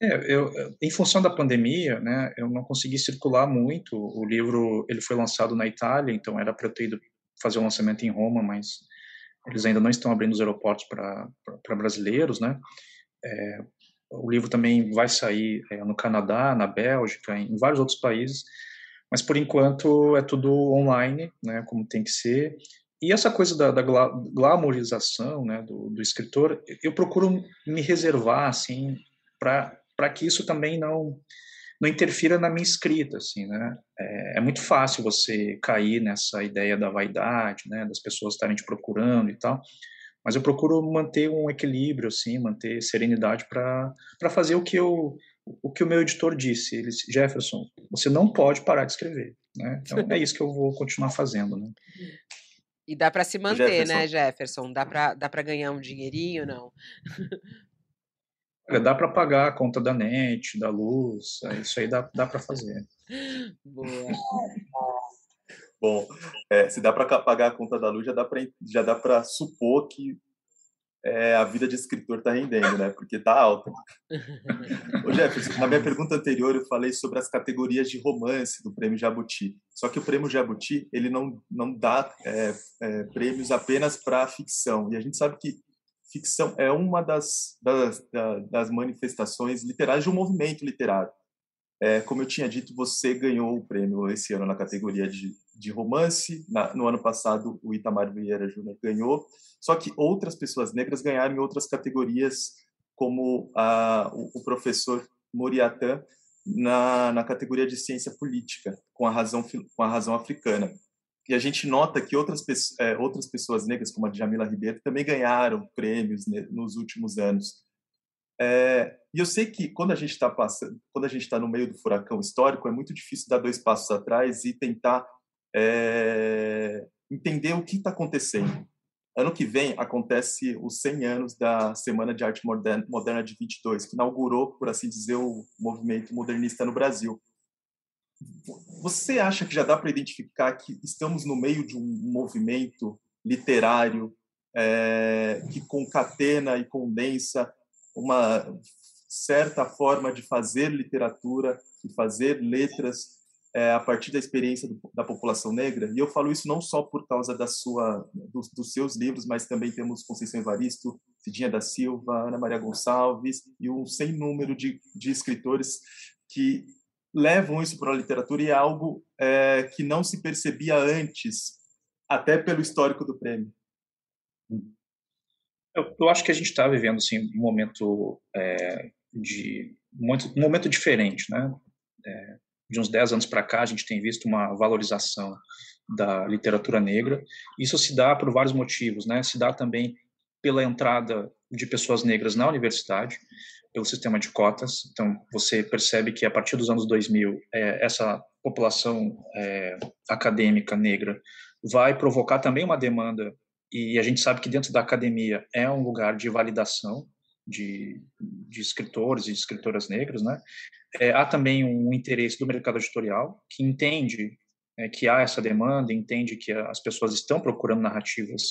É, eu, em função da pandemia, né, eu não consegui circular muito. O livro ele foi lançado na Itália, então era para eu ter ido fazer o lançamento em Roma, mas eles ainda não estão abrindo os aeroportos para brasileiros, né? É, o livro também vai sair é, no Canadá, na Bélgica, em vários outros países, mas por enquanto é tudo online, né? Como tem que ser. E essa coisa da, da glamorização, né, do, do escritor, eu procuro me reservar, assim, para para que isso também não não interfira na minha escrita, assim, né? É, é, muito fácil você cair nessa ideia da vaidade, né? Das pessoas estarem te procurando e tal. Mas eu procuro manter um equilíbrio, assim, manter serenidade para para fazer o que eu o que o meu editor disse. Ele disse, Jefferson, você não pode parar de escrever, né? Então é isso que eu vou continuar fazendo, né? E dá para se manter, Jefferson. né, Jefferson? Dá para dá para ganhar um dinheirinho, não? Dá para pagar a conta da net, da luz, é, isso aí dá, dá para fazer. Boa. Bom, é, se dá para pagar a conta da luz, já dá para já dá para supor que é, a vida de escritor está rendendo, né? Porque está alta. Ô Jefferson, na minha pergunta anterior eu falei sobre as categorias de romance do Prêmio Jabuti. Só que o Prêmio Jabuti ele não não dá é, é prêmios apenas para ficção. E a gente sabe que ficção é uma das, das, das manifestações literárias de um movimento literário. É, como eu tinha dito, você ganhou o prêmio esse ano na categoria de, de romance. Na, no ano passado, o Itamar Vieira Júnior ganhou. Só que outras pessoas negras ganharam em outras categorias, como a, o, o professor Moriatã na, na categoria de ciência política, com a razão, com a razão africana. E a gente nota que outras, é, outras pessoas negras, como a Jamila Ribeiro, também ganharam prêmios né, nos últimos anos. É, e eu sei que quando a gente está passando, quando a gente está no meio do furacão histórico, é muito difícil dar dois passos atrás e tentar é, entender o que está acontecendo. Ano que vem acontece os 100 anos da Semana de Arte Moderna, de 22, que inaugurou, por assim dizer, o movimento modernista no Brasil. Você acha que já dá para identificar que estamos no meio de um movimento literário é, que concatena e condensa uma certa forma de fazer literatura e fazer letras é, a partir da experiência do, da população negra. E eu falo isso não só por causa da sua, dos, dos seus livros, mas também temos Conceição Evaristo, Cidinha da Silva, Ana Maria Gonçalves e um sem número de, de escritores que levam isso para a literatura e é algo é, que não se percebia antes, até pelo histórico do prêmio. Eu, eu acho que a gente está vivendo assim, um momento é, de muito, um momento diferente, né? É, de uns 10 anos para cá, a gente tem visto uma valorização da literatura negra. Isso se dá por vários motivos, né? Se dá também pela entrada de pessoas negras na universidade pelo sistema de cotas. Então, você percebe que a partir dos anos 2000, é, essa população é, acadêmica negra vai provocar também uma demanda, e a gente sabe que dentro da academia é um lugar de validação de, de escritores e escritoras negras, né? É, há também um interesse do mercado editorial que entende é, que há essa demanda, entende que as pessoas estão procurando narrativas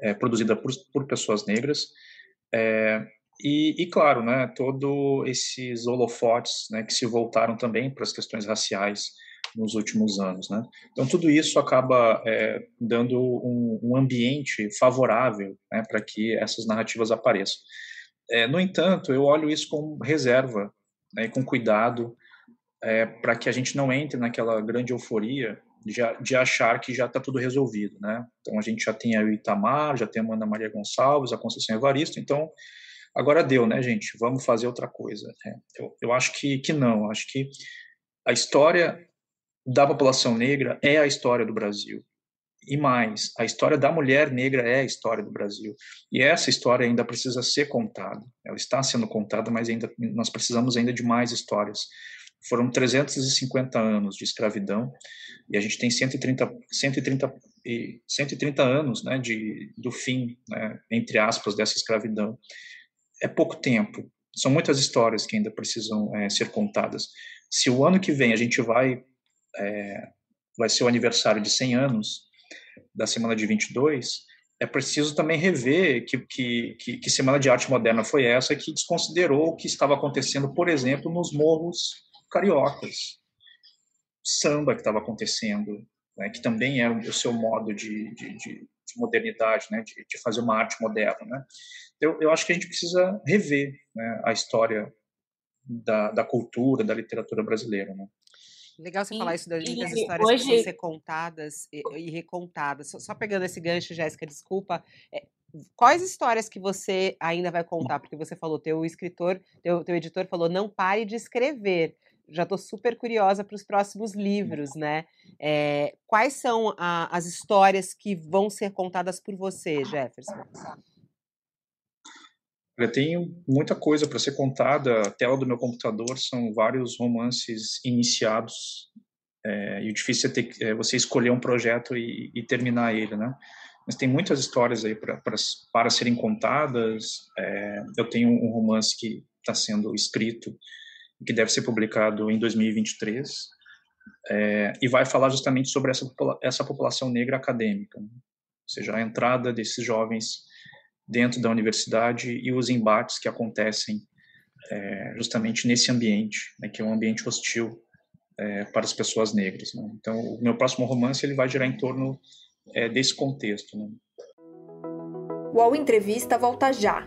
é, produzidas por, por pessoas negras. É, e, e, claro, né, todo esses holofotes né, que se voltaram também para as questões raciais nos últimos anos. Né? Então, tudo isso acaba é, dando um, um, ambiente favorável né, para que essas narrativas apareçam. É, no entanto, eu olho isso com reserva né, com cuidado, é, para que a gente não entre naquela grande euforia de, de achar que já está tudo resolvido. Né? Então, a gente já tem a Itamar, já tem a Ana Maria Gonçalves, a Conceição Evaristo, então Agora deu, né, gente? Vamos fazer outra coisa. É, eu, eu acho que, que não. Acho que a história da população negra é a história do Brasil. E mais, a história da mulher negra é a história do Brasil. E essa história ainda precisa ser contada. Ela está sendo contada, mas ainda nós precisamos ainda de mais histórias. Foram 350 anos de escravidão e a gente tem 130, 130, 130 anos né, de, do fim, né, entre aspas, dessa escravidão. É pouco tempo. São muitas histórias que ainda precisam é, ser contadas. Se o ano que vem a gente vai é, vai ser o aniversário de 100 anos da Semana de 22, é preciso também rever que, que, que, que Semana de Arte Moderna foi essa que desconsiderou o que estava acontecendo, por exemplo, nos morros cariocas. Samba que estava acontecendo, né, que também é o seu modo de, de, de, de modernidade, né, de, de, fazer uma arte moderna. Né. Eu, eu acho que a gente precisa rever né, a história da, da cultura, da literatura brasileira. Né. Legal você e, falar isso das, das histórias hoje... que vão ser contadas e, e recontadas. Só, só, pegando esse gancho, Jéssica, desculpa. É, quais histórias que você ainda vai contar? Porque você falou, teu escritor, teu, teu editor falou, não pare de escrever. Já estou super curiosa para os próximos livros, né? É, quais são a, as histórias que vão ser contadas por você, Jefferson? Eu tenho muita coisa para ser contada. A tela do meu computador são vários romances iniciados. É, e o difícil é, ter, é, você escolher um projeto e, e, terminar ele, né? Mas tem muitas histórias aí pra, pra para serem contadas. É, eu tenho um romance que está sendo escrito que deve ser publicado em 2023 é, e vai falar justamente sobre essa, essa população negra acadêmica, né? ou seja, a entrada desses jovens dentro da universidade e os embates que acontecem é, justamente nesse ambiente, né, que é um ambiente hostil é, para as pessoas negras. Né? Então, o meu próximo romance ele vai girar em torno é, desse contexto. Né? O Entrevista volta já.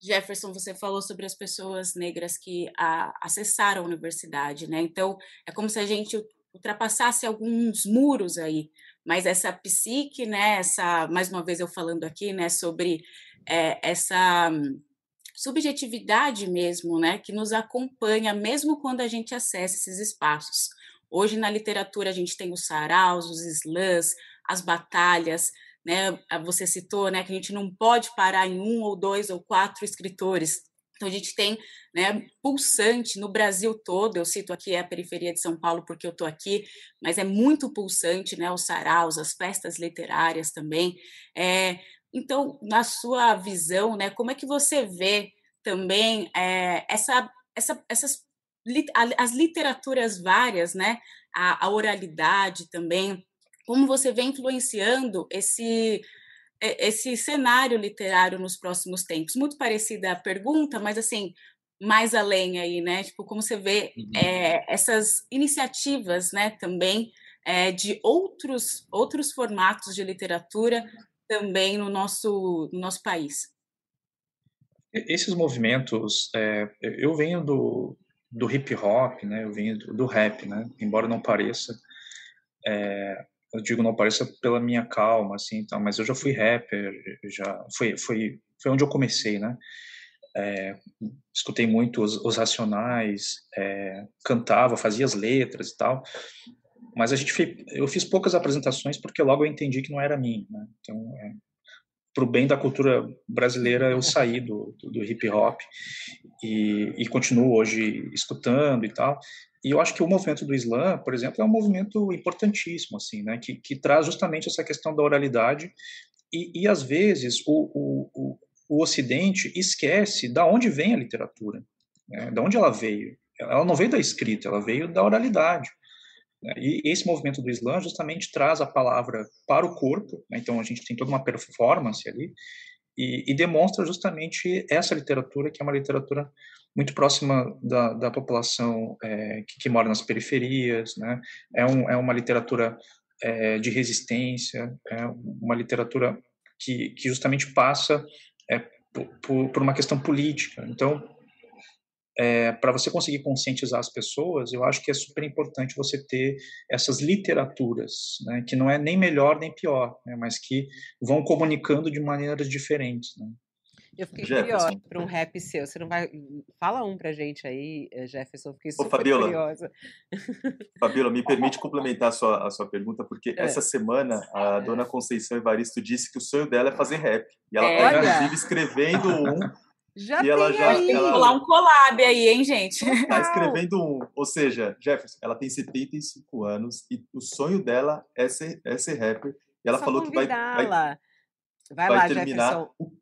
Jefferson, você falou sobre as pessoas negras que a, acessaram a universidade, né? Então, é como se a gente ultrapassasse alguns muros aí, mas essa psique, né? Essa, mais uma vez eu falando aqui, né? Sobre é, essa subjetividade mesmo, né? Que nos acompanha mesmo quando a gente acessa esses espaços. Hoje na literatura a gente tem os saraus, os slams, as batalhas, né? Você citou, né, que a gente não pode parar em um ou dois ou quatro escritores. Então a gente tem, né, pulsante no Brasil todo. Eu cito aqui a periferia de São Paulo porque eu estou aqui, mas é muito pulsante, né, os saraus, as festas literárias também. É, então, na sua visão, né, como é que você vê também é, essa, essa, essas as literaturas várias, né, a, a oralidade também, como você vem influenciando esse esse cenário literário nos próximos tempos? Muito parecida a pergunta, mas assim mais além aí, né? Tipo, como você vê uhum. é, essas iniciativas, né? Também é, de outros outros formatos de literatura também no nosso no nosso país. Esses movimentos, é, eu venho do, do hip hop, né? Eu venho do, do rap, né? Embora não pareça. É, eu digo não pareça pela minha calma assim então mas eu já fui rapper já foi foi foi onde eu comecei né é, escutei muito os, os racionais é, cantava fazia as letras e tal mas a gente fez, eu fiz poucas apresentações porque logo eu entendi que não era mim né? então é, para o bem da cultura brasileira eu saí do, do, hip hop e, e continuo hoje escutando e tal e eu acho que o movimento do Islã, por exemplo, é um movimento importantíssimo, assim, né, que, que traz justamente essa questão da oralidade e, e às vezes o, o, o, o, Ocidente esquece da onde vem a literatura, né, da onde ela veio. Ela não veio da escrita, ela veio da oralidade. Né, e esse movimento do Islã justamente traz a palavra para o corpo, né, então a gente tem toda uma performance ali, e, e, demonstra justamente essa literatura, que é uma literatura muito próxima da, da população é, que, que, mora nas periferias, né? é, um, é uma literatura é, de resistência, é uma literatura que, que justamente passa é, por, por, uma questão política. Então, é, para você conseguir conscientizar as pessoas, eu acho que é super importante você ter essas literaturas, né, que não é nem melhor nem pior, né, mas que vão comunicando de maneiras diferentes. Né. Eu fiquei Jefferson. curiosa para um rap seu. Você não vai. Fala um pra gente aí, eh, Jefferson. Fiquei super Ô, Fabiola, curiosa. Fabiola, me permite complementar a sua, a sua pergunta, porque é. essa semana a é. dona Conceição Evaristo disse que o sonho dela é fazer rap. E ela está, é. inclusive, escrevendo um já e ela já aí. rolar um collab aí, hein, gente? Está escrevendo um. Ou seja, Jefferson, ela tem 75 anos e o sonho dela é ser, é ser rapper. E ela Só falou que vai, vai, vai, vai lá, terminar. Jefferson. O,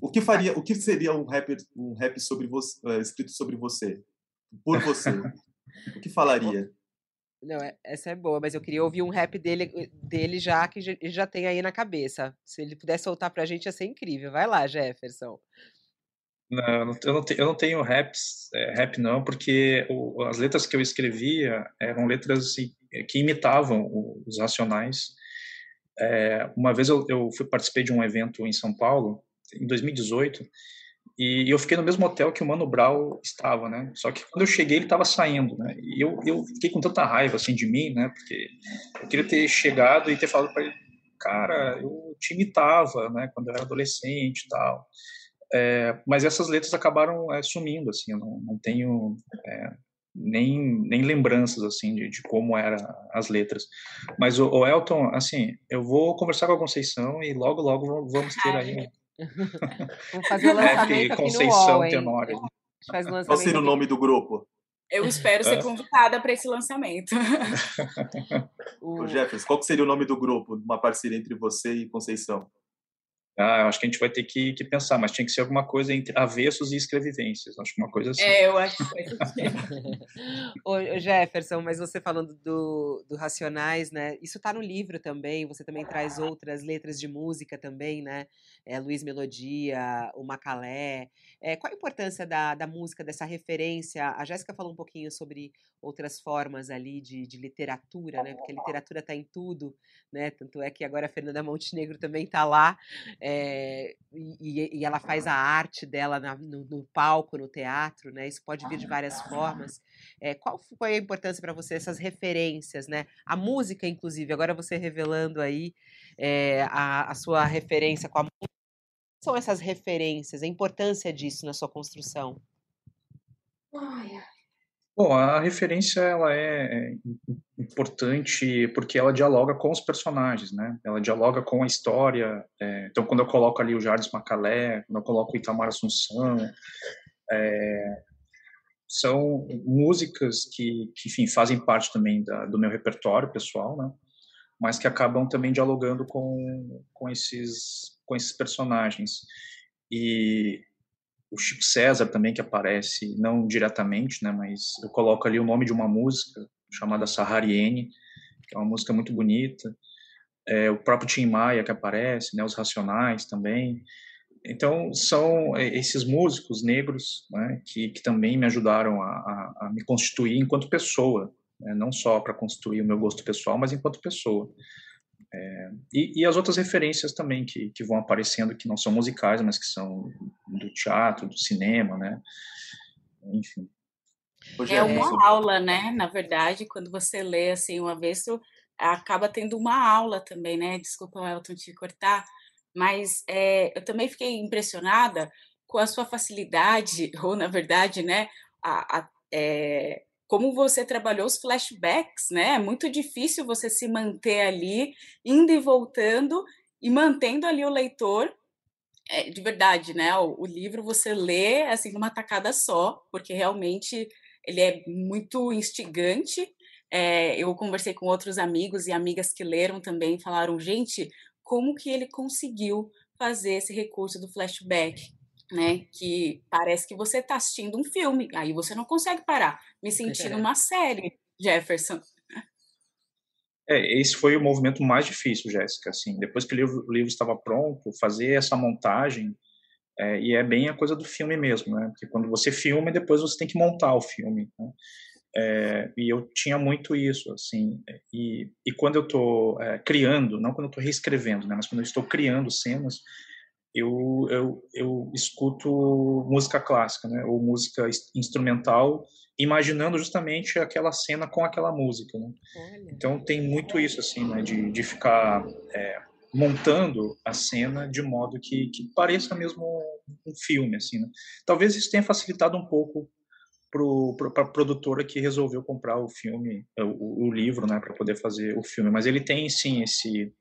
o que faria? O que seria um rap, um rap sobre você, uh, escrito sobre você, por você? o que falaria? Não, é, essa é boa, mas eu queria ouvir um rap dele, eh, dele já que já, já tem aí na cabeça. Se ele puder soltar pra gente, ia ser incrível. Vai lá, Jefferson. Não, eu não, tenho, eu não tenho raps, é, rap não, porque o, as letras que eu escrevia eram letras que imitavam os Racionais. É, uma vez eu, eu fui, participei de um evento em São Paulo, em 2018, e eu fiquei no mesmo hotel que o Mano Brown estava, né? Só que quando eu cheguei, ele estava saindo, né? E eu, eu fiquei com tanta raiva, assim, de mim, né? Porque eu queria ter chegado e ter falado para ele, cara, eu te imitava, né? Quando eu era adolescente e tal. É, mas essas letras acabaram é, sumindo, assim, eu não, não tenho é, nem, nem lembranças, assim, de, de como eram as letras. Mas o, o, Elton, assim, eu vou conversar com a Conceição e logo, logo vamos ter aí... Vamos fazer o lançamento é, aqui Conceição Tenório. Qual seria o nome do grupo? Eu espero ser convidada para esse lançamento. o Jefferson, qual seria o nome do grupo, uma parceria entre você e Conceição? Ah, eu acho que a gente vai ter que, que, pensar, mas tinha que ser alguma coisa entre avessos e escrevivências. Acho que uma coisa assim. É, eu acho que vai Ô, Jefferson, mas você falando do, do Racionais, né? Isso está no livro também. Você também traz outras letras de música também, né? É, Luiz Melodia, o Macalé. É, qual a importância da, da música, dessa referência? A Jéssica falou um pouquinho sobre outras formas ali de, de literatura, né? Porque a literatura está em tudo, né? Tanto é que agora a Fernanda Montenegro também está lá é, e, e, ela faz a arte dela na, no, no, palco, no teatro, né? Isso pode vir de várias formas. É, qual foi a importância para você essas referências, né? A música, inclusive, agora você revelando aí a, a sua referência com a música. São essas referências, a importância disso na sua construção? Bom, a referência ela é, é importante porque ela dialoga com os personagens, né? Ela dialoga com a história. É, então, quando eu coloco ali o Jardim Macalé, quando eu coloco o Itamar Assunção, é, são músicas que, que, enfim, fazem parte também da, do meu repertório pessoal, né? Mas que acabam também dialogando com, com, esses, com esses personagens. E o Chico César também que aparece, não diretamente, né, mas eu coloco ali o nome de uma música chamada Sahariene, que é uma música muito bonita. É, o próprio Tim Maia que aparece, né, os Racionais também. Então são é, esses músicos negros né, que, que também me ajudaram a, a, a me constituir enquanto pessoa, né, não só para construir o meu gosto pessoal, mas enquanto pessoa. É, e, e, as outras referências também que, que vão aparecendo, que não são musicais, mas que são do teatro, do cinema, né? Enfim. É uma aula, né? Na verdade, quando você lê assim uma vez, acaba tendo uma aula também, né? Desculpa, Elton, te cortar, mas é, eu também fiquei impressionada com a sua facilidade, ou na verdade, né? A, a, é, como você trabalhou os flashbacks, né? É muito difícil você se manter ali, indo e voltando e mantendo ali o leitor. É, de verdade, né? O, o, livro você lê assim numa tacada só, porque realmente ele é muito instigante. É, eu conversei com outros amigos e amigas que leram também, falaram, gente, como que ele conseguiu fazer esse recurso do flashback? Né? Que parece que você está assistindo um filme, aí você não consegue parar. Me senti numa série, Jefferson. É, esse foi o movimento mais difícil, Jéssica. Assim, depois que o livro, o livro estava pronto, fazer essa montagem é, e é bem a coisa do filme mesmo, né? Porque quando você filma, depois você tem que montar o filme. Né? É, e eu tinha muito isso, assim. E, e quando eu estou é, criando, não quando eu estou reescrevendo, né? Mas quando eu estou criando cenas, eu, eu, eu escuto música clássica, né? Ou música instrumental, imaginando justamente aquela cena com aquela música, né? Então tem muito isso, assim, né? De, de ficar é, montando a cena de modo que, que pareça mesmo um filme, assim, né? Talvez isso tenha facilitado um pouco para a produtora que resolveu comprar o filme, o, o livro, né, para poder fazer o filme. Mas ele tem, sim, esse,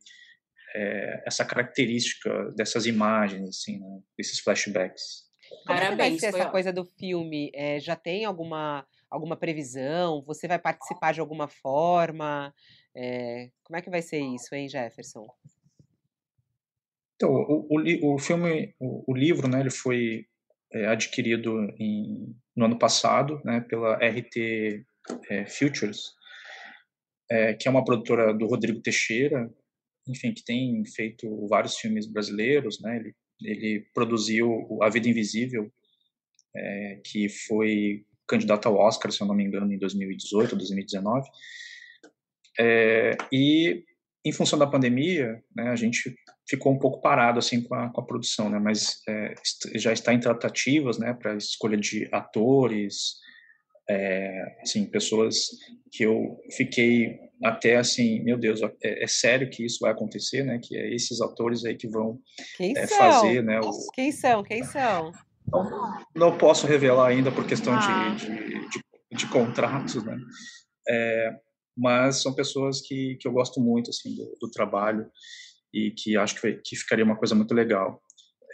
é, essa característica dessas imagens, assim, né, desses flashbacks. Como Parabéns, vai ser essa coisa do filme? É, já tem alguma, alguma previsão? Você vai participar de alguma forma? É, como é que vai ser isso, hein, Jefferson? Então, o, o, o filme, o, o, livro, né, ele foi é, adquirido em, no ano passado, né, pela RT é, Futures, é, que é uma produtora do Rodrigo Teixeira, enfim, que tem feito vários filmes brasileiros, né, ele, ele produziu A Vida Invisível, é, que foi candidato ao Oscar, se eu não me engano, em 2018 ou 2019, é, e em função da pandemia, né, a gente ficou um pouco parado assim com a, com a produção, né, mas é, já está em tratativas, né, para escolha de atores, é, assim, pessoas que eu fiquei até assim, meu Deus, é, é, sério que isso vai acontecer, né, que é esses atores aí que vão é, fazer, né, o... Quem são? Quem são? Não, não posso revelar ainda por questão ah. de, de, de, de, contratos, né, é, mas são pessoas que, que eu gosto muito assim do, do trabalho e que acho que, que ficaria uma coisa muito legal.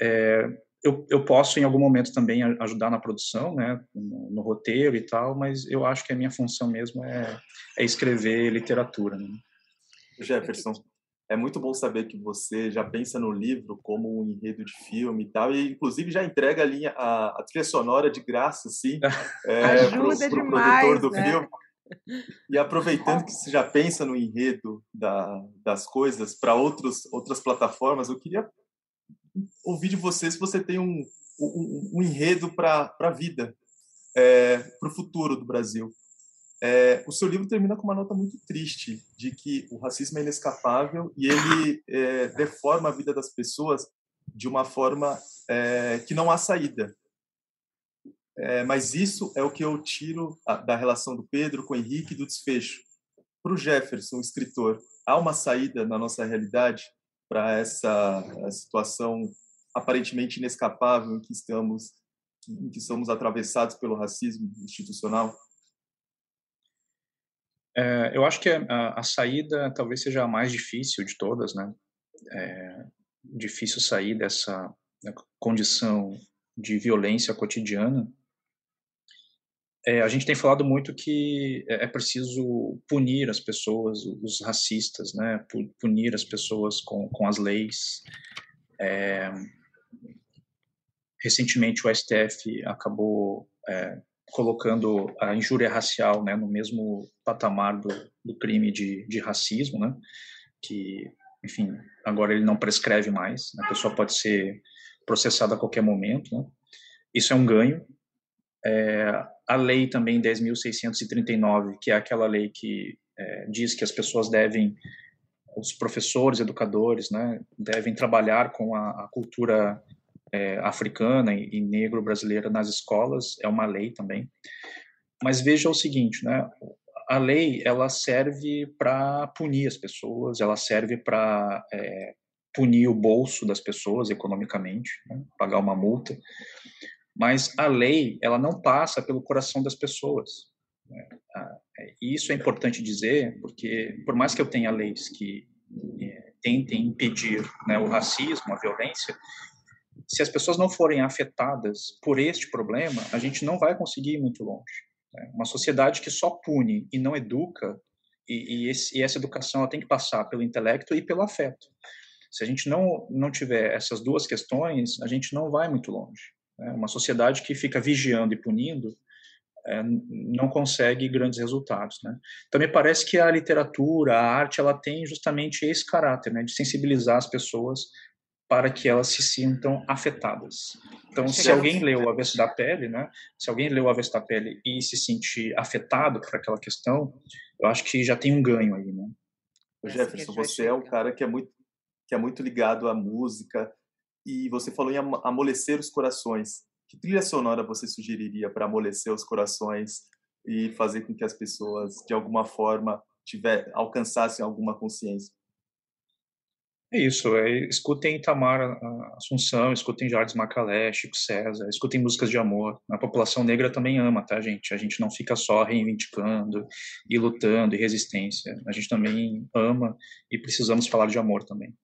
É, eu, eu posso em algum momento também ajudar na produção, né, no, no, roteiro e tal, mas eu acho que a minha função mesmo é, é escrever literatura. Né? Jefferson, é muito bom saber que você já pensa no livro como um enredo de filme e tal, e inclusive já entrega a, linha, a, a trilha sonora de graça, assim, é, para o produtor do né? filme. E aproveitando que você já pensa no enredo da, das coisas para outras plataformas, eu queria ouvir de você se você tem um, um, um enredo para a vida, é, para o futuro do Brasil. É, o seu livro termina com uma nota muito triste de que o racismo é inescapável e ele é, deforma a vida das pessoas de uma forma é, que não há saída. É, mas isso é o que eu tiro da relação do Pedro com o Henrique do desfecho. Para o Jefferson, escritor, há uma saída na nossa realidade para essa situação aparentemente inescapável em que estamos, em que somos atravessados pelo racismo institucional? É, eu acho que a, a, saída talvez seja a mais difícil de todas, né? É difícil sair dessa condição de violência cotidiana é, a gente tem falado muito que é, é preciso punir as pessoas, os racistas, né? Punir as pessoas com, com as leis. É, recentemente o STF acabou é, colocando a injúria racial né, no mesmo patamar do, do crime de, de racismo, né? Que, enfim, agora ele não prescreve mais. Né, a pessoa pode ser processada a qualquer momento. Né? Isso é um ganho. É, a lei também 10.639, que é aquela lei que é, diz que as pessoas devem, os professores, educadores, né, devem trabalhar com a, a cultura é, africana e, e negro-brasileira nas escolas, é uma lei também. Mas veja o seguinte, né, a lei ela serve para punir as pessoas, ela serve para é, punir o bolso das pessoas economicamente, né, pagar uma multa. Mas a lei, ela não passa pelo coração das pessoas. Né? É, e isso é importante dizer, porque por mais que eu tenha leis que é, tentem impedir né, o racismo, a violência, se as pessoas não forem afetadas por este problema, a gente não vai conseguir ir muito longe. Né? Uma sociedade que só pune e não educa, e, e, esse, e essa educação ela tem que passar pelo intelecto e pelo afeto. Se a gente não, não tiver essas duas questões, a gente não vai muito longe. Né? Uma sociedade que fica vigiando e punindo, é, não consegue grandes resultados. Né? Então, me parece que a literatura, a arte, ela tem justamente esse caráter, né, de sensibilizar as pessoas para que elas se sintam afetadas. Então, se alguém leu O Avesso da Pele, né, se alguém leu O Avesso da Pele e se sentir afetado por aquela questão, eu acho que já tem um ganho aí, né? Jefferson, você é um cara que é muito que é muito ligado à música e você falou em amolecer os corações. Que trilha sonora você sugeriria para amolecer os corações e fazer com que as pessoas, de alguma forma, tiver, alcançassem alguma consciência? É isso, é, escutem Itamar Assunção, escutem Jardim Macalé, Chico César, escutem músicas de amor. A população negra também ama, tá, gente? A gente não fica só reivindicando e lutando e resistência. A gente também ama e precisamos falar de amor também.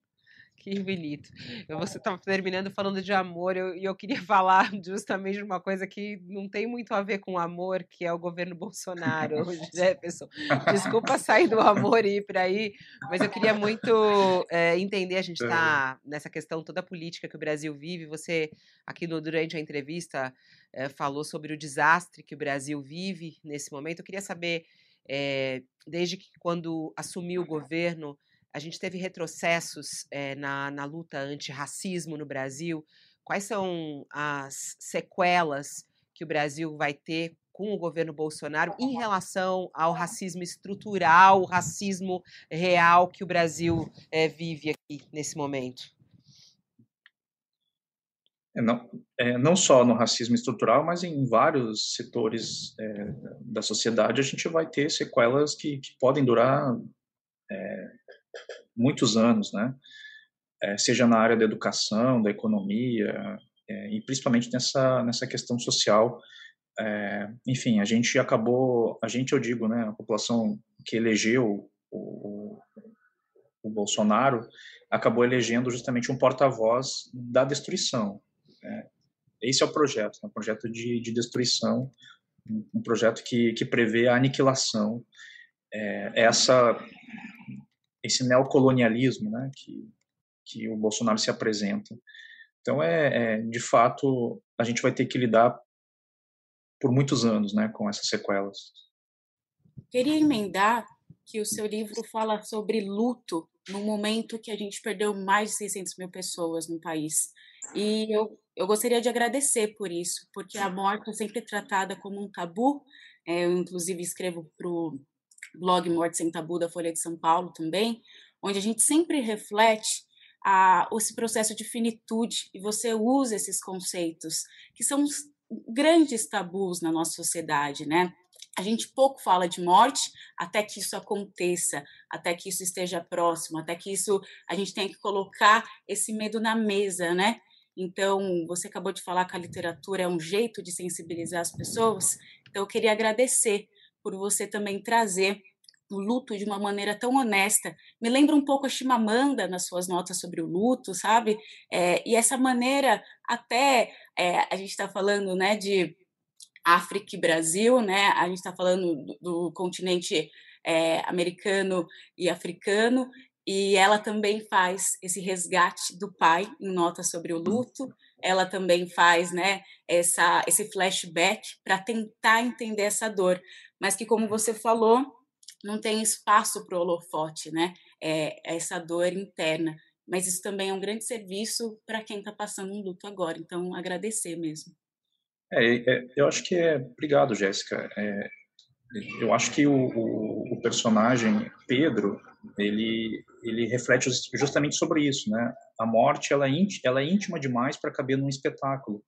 Que bonito. Você estava terminando falando de amor e eu, eu, queria falar justamente de uma coisa que não tem muito a ver com amor, que é o governo Bolsonaro, Jefferson. Desculpa sair do amor e ir para aí, mas eu queria muito é, entender. A gente está nessa questão toda política que o Brasil vive. Você, aqui no, durante a entrevista, é, falou sobre o desastre que o Brasil vive nesse momento. Eu queria saber, é, desde que quando assumiu o governo, a gente teve retrocessos é, na, na luta anti-racismo no Brasil. Quais são as sequelas que o Brasil vai ter com o governo Bolsonaro em relação ao racismo estrutural, o racismo real que o Brasil é, vive aqui nesse momento? É, não, é, não só no racismo estrutural, mas em vários setores é, da sociedade a gente vai ter sequelas que, que podem durar muitos anos, né? É, seja na área da educação, da economia, é, e principalmente nessa, nessa questão social. É, enfim, a gente acabou, a gente, eu digo, né, a população que elegeu o, o Bolsonaro acabou elegendo justamente um porta-voz da destruição. Né? Esse é o projeto, é um projeto de, de destruição, um projeto que, que prevê a aniquilação. É, essa esse neocolonialismo né, que, que o Bolsonaro se apresenta. Então, é, é, de fato, a gente vai ter que lidar por muitos anos né, com essas sequelas. Queria emendar que o seu livro fala sobre luto no momento que a gente perdeu mais de 600 mil pessoas no país. E eu, eu gostaria de agradecer por isso, porque a morte é sempre tratada como um tabu. É, eu, inclusive, escrevo para o blog Morte Sem Tabu da Folha de São Paulo também, onde a gente sempre reflete a, esse processo de finitude e você usa esses conceitos que são grandes tabus na nossa sociedade, né? A gente pouco fala de morte até que isso aconteça, até que isso esteja próximo, até que isso a gente tenha que colocar esse medo na mesa, né? Então, você acabou de falar que a literatura é um jeito de sensibilizar as pessoas. Então, eu queria agradecer por você também trazer o luto de uma maneira tão honesta. Me lembra um pouco a Chimamanda nas suas notas sobre o luto, sabe? É, e essa maneira, até é, a gente está falando né, de África e Brasil, né? A gente está falando do, do continente é, americano e africano, e ela também faz esse resgate do pai em notas sobre o luto. Ela também faz, né, essa, esse flashback para tentar entender essa dor mas que, como você falou, não tem espaço para o holofote, né? É, é essa dor interna. Mas isso também é um grande serviço para quem está passando um luto agora. Então, agradecer mesmo. É, é, eu acho que é. Obrigado, Jéssica. É, eu acho que o, o, o, personagem Pedro ele ele reflete justamente sobre isso, né? A morte ela é, íntima, ela é íntima demais para caber num espetáculo.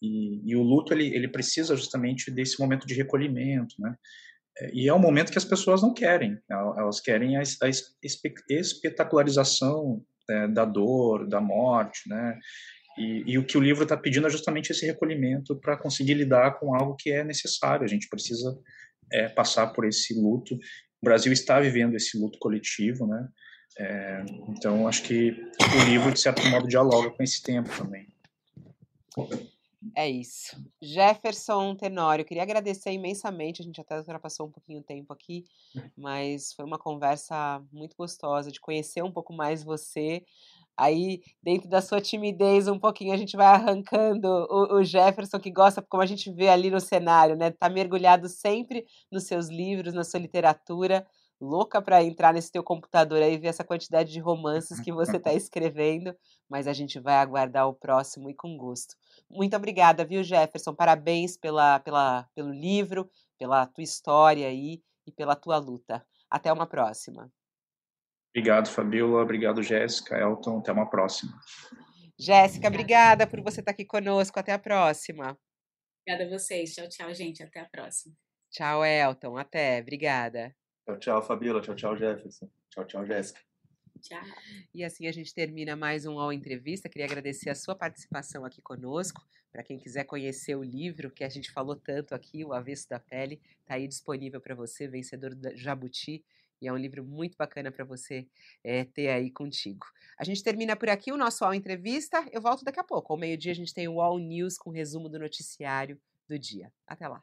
E, e, o luto ele, ele precisa justamente desse momento de recolhimento, né? É, e é um momento que as pessoas não querem, elas querem a, a espetacularização é, da dor, da morte, né? E, e o que o livro está pedindo é justamente esse recolhimento para conseguir lidar com algo que é necessário. A gente precisa é, passar por esse luto. O Brasil está vivendo esse luto coletivo, né? É, então, acho que o livro, de certo modo, dialoga com esse tempo também. É isso. Jefferson Tenório, queria agradecer imensamente. A gente até ultrapassou um pouquinho o tempo aqui, mas foi uma conversa muito gostosa de conhecer um pouco mais você, Aí, dentro da sua timidez, um pouquinho a gente vai arrancando o, o, Jefferson, que gosta, como a gente vê ali no cenário, né? Tá mergulhado sempre nos seus livros, na sua literatura. Louca para entrar nesse teu computador aí e ver essa quantidade de romances que você está escrevendo, mas a gente vai aguardar o próximo e com gosto. Muito obrigada, viu, Jefferson? Parabéns pela, pela, pelo livro, pela tua história aí e pela tua luta. Até uma próxima. Obrigado, Fabiola. Obrigado, Jéssica. Elton, até uma próxima. Jéssica, obrigada por você estar aqui conosco. Até a próxima. Obrigada a vocês. Tchau, tchau, gente. Até a próxima. Tchau, Elton. Até. Obrigada. Tchau, tchau, Fabiola. Tchau, tchau, Jefferson. Tchau, tchau, Jéssica. Tchau. E assim a gente termina mais um All Entrevista. Queria agradecer a sua participação aqui conosco. Para quem quiser conhecer o livro que a gente falou tanto aqui, O Avesso da Pele, está aí disponível para você, vencedor da Jabuti. E é um livro muito bacana para você é, ter aí contigo. A gente termina por aqui o nosso All Entrevista. Eu volto daqui a pouco. Ao meio-dia a gente tem o All News com resumo do noticiário do dia. Até lá.